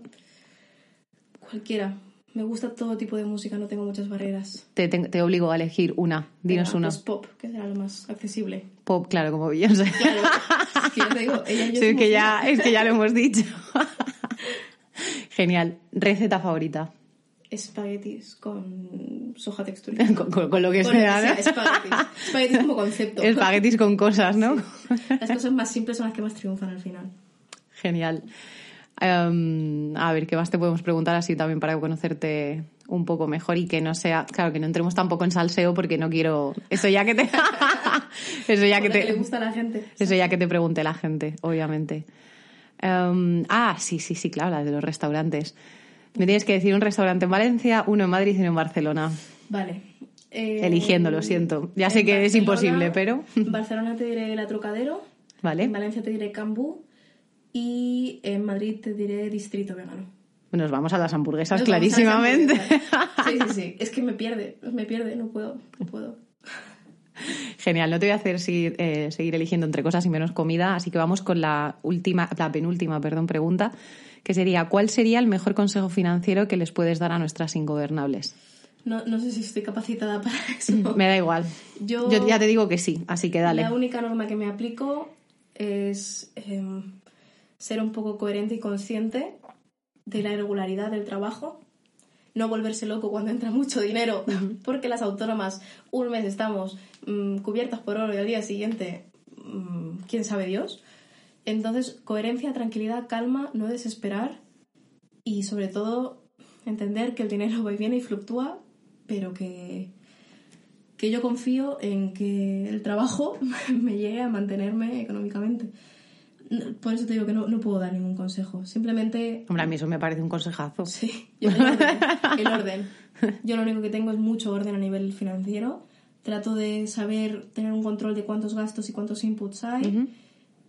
Cualquiera. Me gusta todo tipo de música, no tengo muchas barreras. Te, te- te obligo a elegir una. Dinos Venga, una. pues pop, que será lo más accesible. Pop, claro, como Beyoncé. Claro, es que ya te digo, ella y yo Sí, es que ya, es que ya lo hemos dicho. Genial. Receta favorita. Espaguetis con soja texturizada. Con, con- con lo que Con lo sea, que ¿no? sea, espaguetis. Espaguetis como concepto. Espaguetis con cosas, ¿no? Las cosas más simples son las que más triunfan al final. Genial. Em, a ver, ¿qué más te podemos preguntar así también para conocerte un poco mejor y que no sea, claro, que no entremos tampoco en salseo porque no quiero, eso ya que te, eso ya que le te, gusta a la gente. eso ya que te pregunte la gente, obviamente. Em, ah, sí, sí, sí, claro, la de los restaurantes. Me tienes que decir un restaurante en Valencia, uno en Madrid y uno en Barcelona. Vale. Eh, Eligiendo, lo siento. Ya sé que es imposible, pero- En Barcelona te diré La Trocadero. ¿Vale? En Valencia te diré Cambú. Y en Madrid te diré Distrito Vegano. Nos vamos a las hamburguesas Nos las clarísimamente. hamburguesas. Sí, sí, sí. Es que me pierde. Me pierde. No puedo. No puedo. Genial, no te voy a hacer seguir, eh, seguir eligiendo entre cosas y menos comida, así que vamos con la última, la penúltima, perdón, pregunta, que sería ¿cuál sería el mejor consejo financiero que les puedes dar a nuestras ingobernables? No, no sé si estoy capacitada para eso. Me da igual. Yo- Yo ya te digo que sí, así que dale. La única norma que me aplico es em, ser un poco coherente y consciente de la irregularidad del trabajo. No volverse loco cuando entra mucho dinero, porque las autónomas un mes estamos mm, cubiertas por oro y al día siguiente, mm, quién sabe Dios. Entonces, coherencia, tranquilidad, calma, no desesperar y sobre todo entender que el dinero va y viene y fluctúa, pero que, que yo confío en que el trabajo me llegue a mantenerme económicamente. Por eso te digo que no, no puedo dar ningún consejo. Simplemente, Hombre, a mí eso me parece un consejazo. sí, yo orden, el orden. Yo lo único que tengo es mucho orden a nivel financiero. Trato de saber tener un control de cuántos gastos y cuántos inputs hay.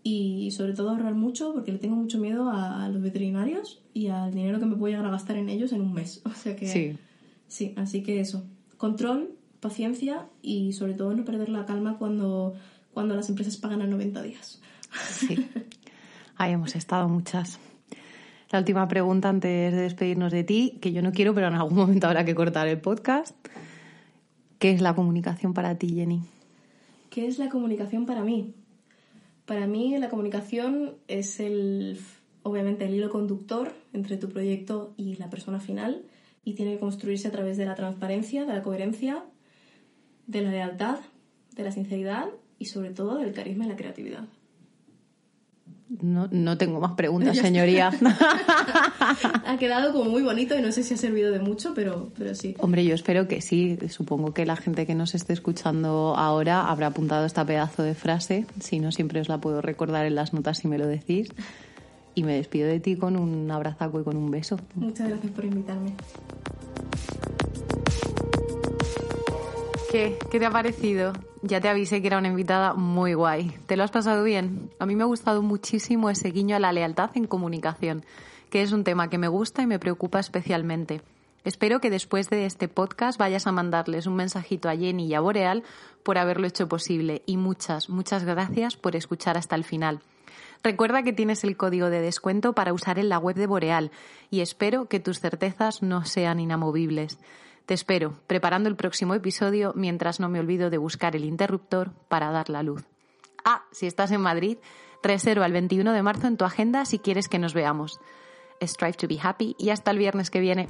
Y sobre todo ahorrar mucho porque le tengo mucho miedo a, a los veterinarios y al dinero que me puedo llegar a gastar en ellos en un mes. O sea que... Sí. Sí, así que eso. Control, paciencia y sobre todo no perder la calma cuando, cuando las empresas pagan a 90 días. Sí. Ahí hemos estado muchas. La última pregunta antes de despedirnos de ti, que yo no quiero, pero en algún momento habrá que cortar el podcast. ¿Qué es la comunicación para ti, Jenny? ¿Qué es la comunicación para mí? Para mí la comunicación es el, obviamente, el hilo conductor entre tu proyecto y la persona final y tiene que construirse a través de la transparencia, de la coherencia, de la lealtad, de la sinceridad y sobre todo del carisma y la creatividad. No, no tengo más preguntas, señoría. ha quedado como muy bonito y no sé si ha servido de mucho, pero, pero sí. Hombre, yo espero que sí. Supongo que la gente que nos esté escuchando ahora habrá apuntado esta pedazo de frase. Si no, siempre os la puedo recordar en las notas si me lo decís. Y me despido de ti con un abrazaco y con un beso. Muchas gracias por invitarme. ¿Qué? ¿Qué te ha parecido? Ya te avisé que era una invitada muy guay. ¿Te lo has pasado bien? A mí me ha gustado muchísimo ese guiño a la lealtad en comunicación, que es un tema que me gusta y me preocupa especialmente. Espero que después de este podcast vayas a mandarles un mensajito a Jenny y a Boreal por haberlo hecho posible y muchas, muchas gracias por escuchar hasta el final. Recuerda que tienes el código de descuento para usar en la web de Boreal y espero que tus certezas no sean inamovibles. Te espero, preparando el próximo episodio mientras no me olvido de buscar el interruptor para dar la luz. Ah, si estás en Madrid, reserva el 21 de marzo en tu agenda si quieres que nos veamos. Strive to be happy y hasta el viernes que viene.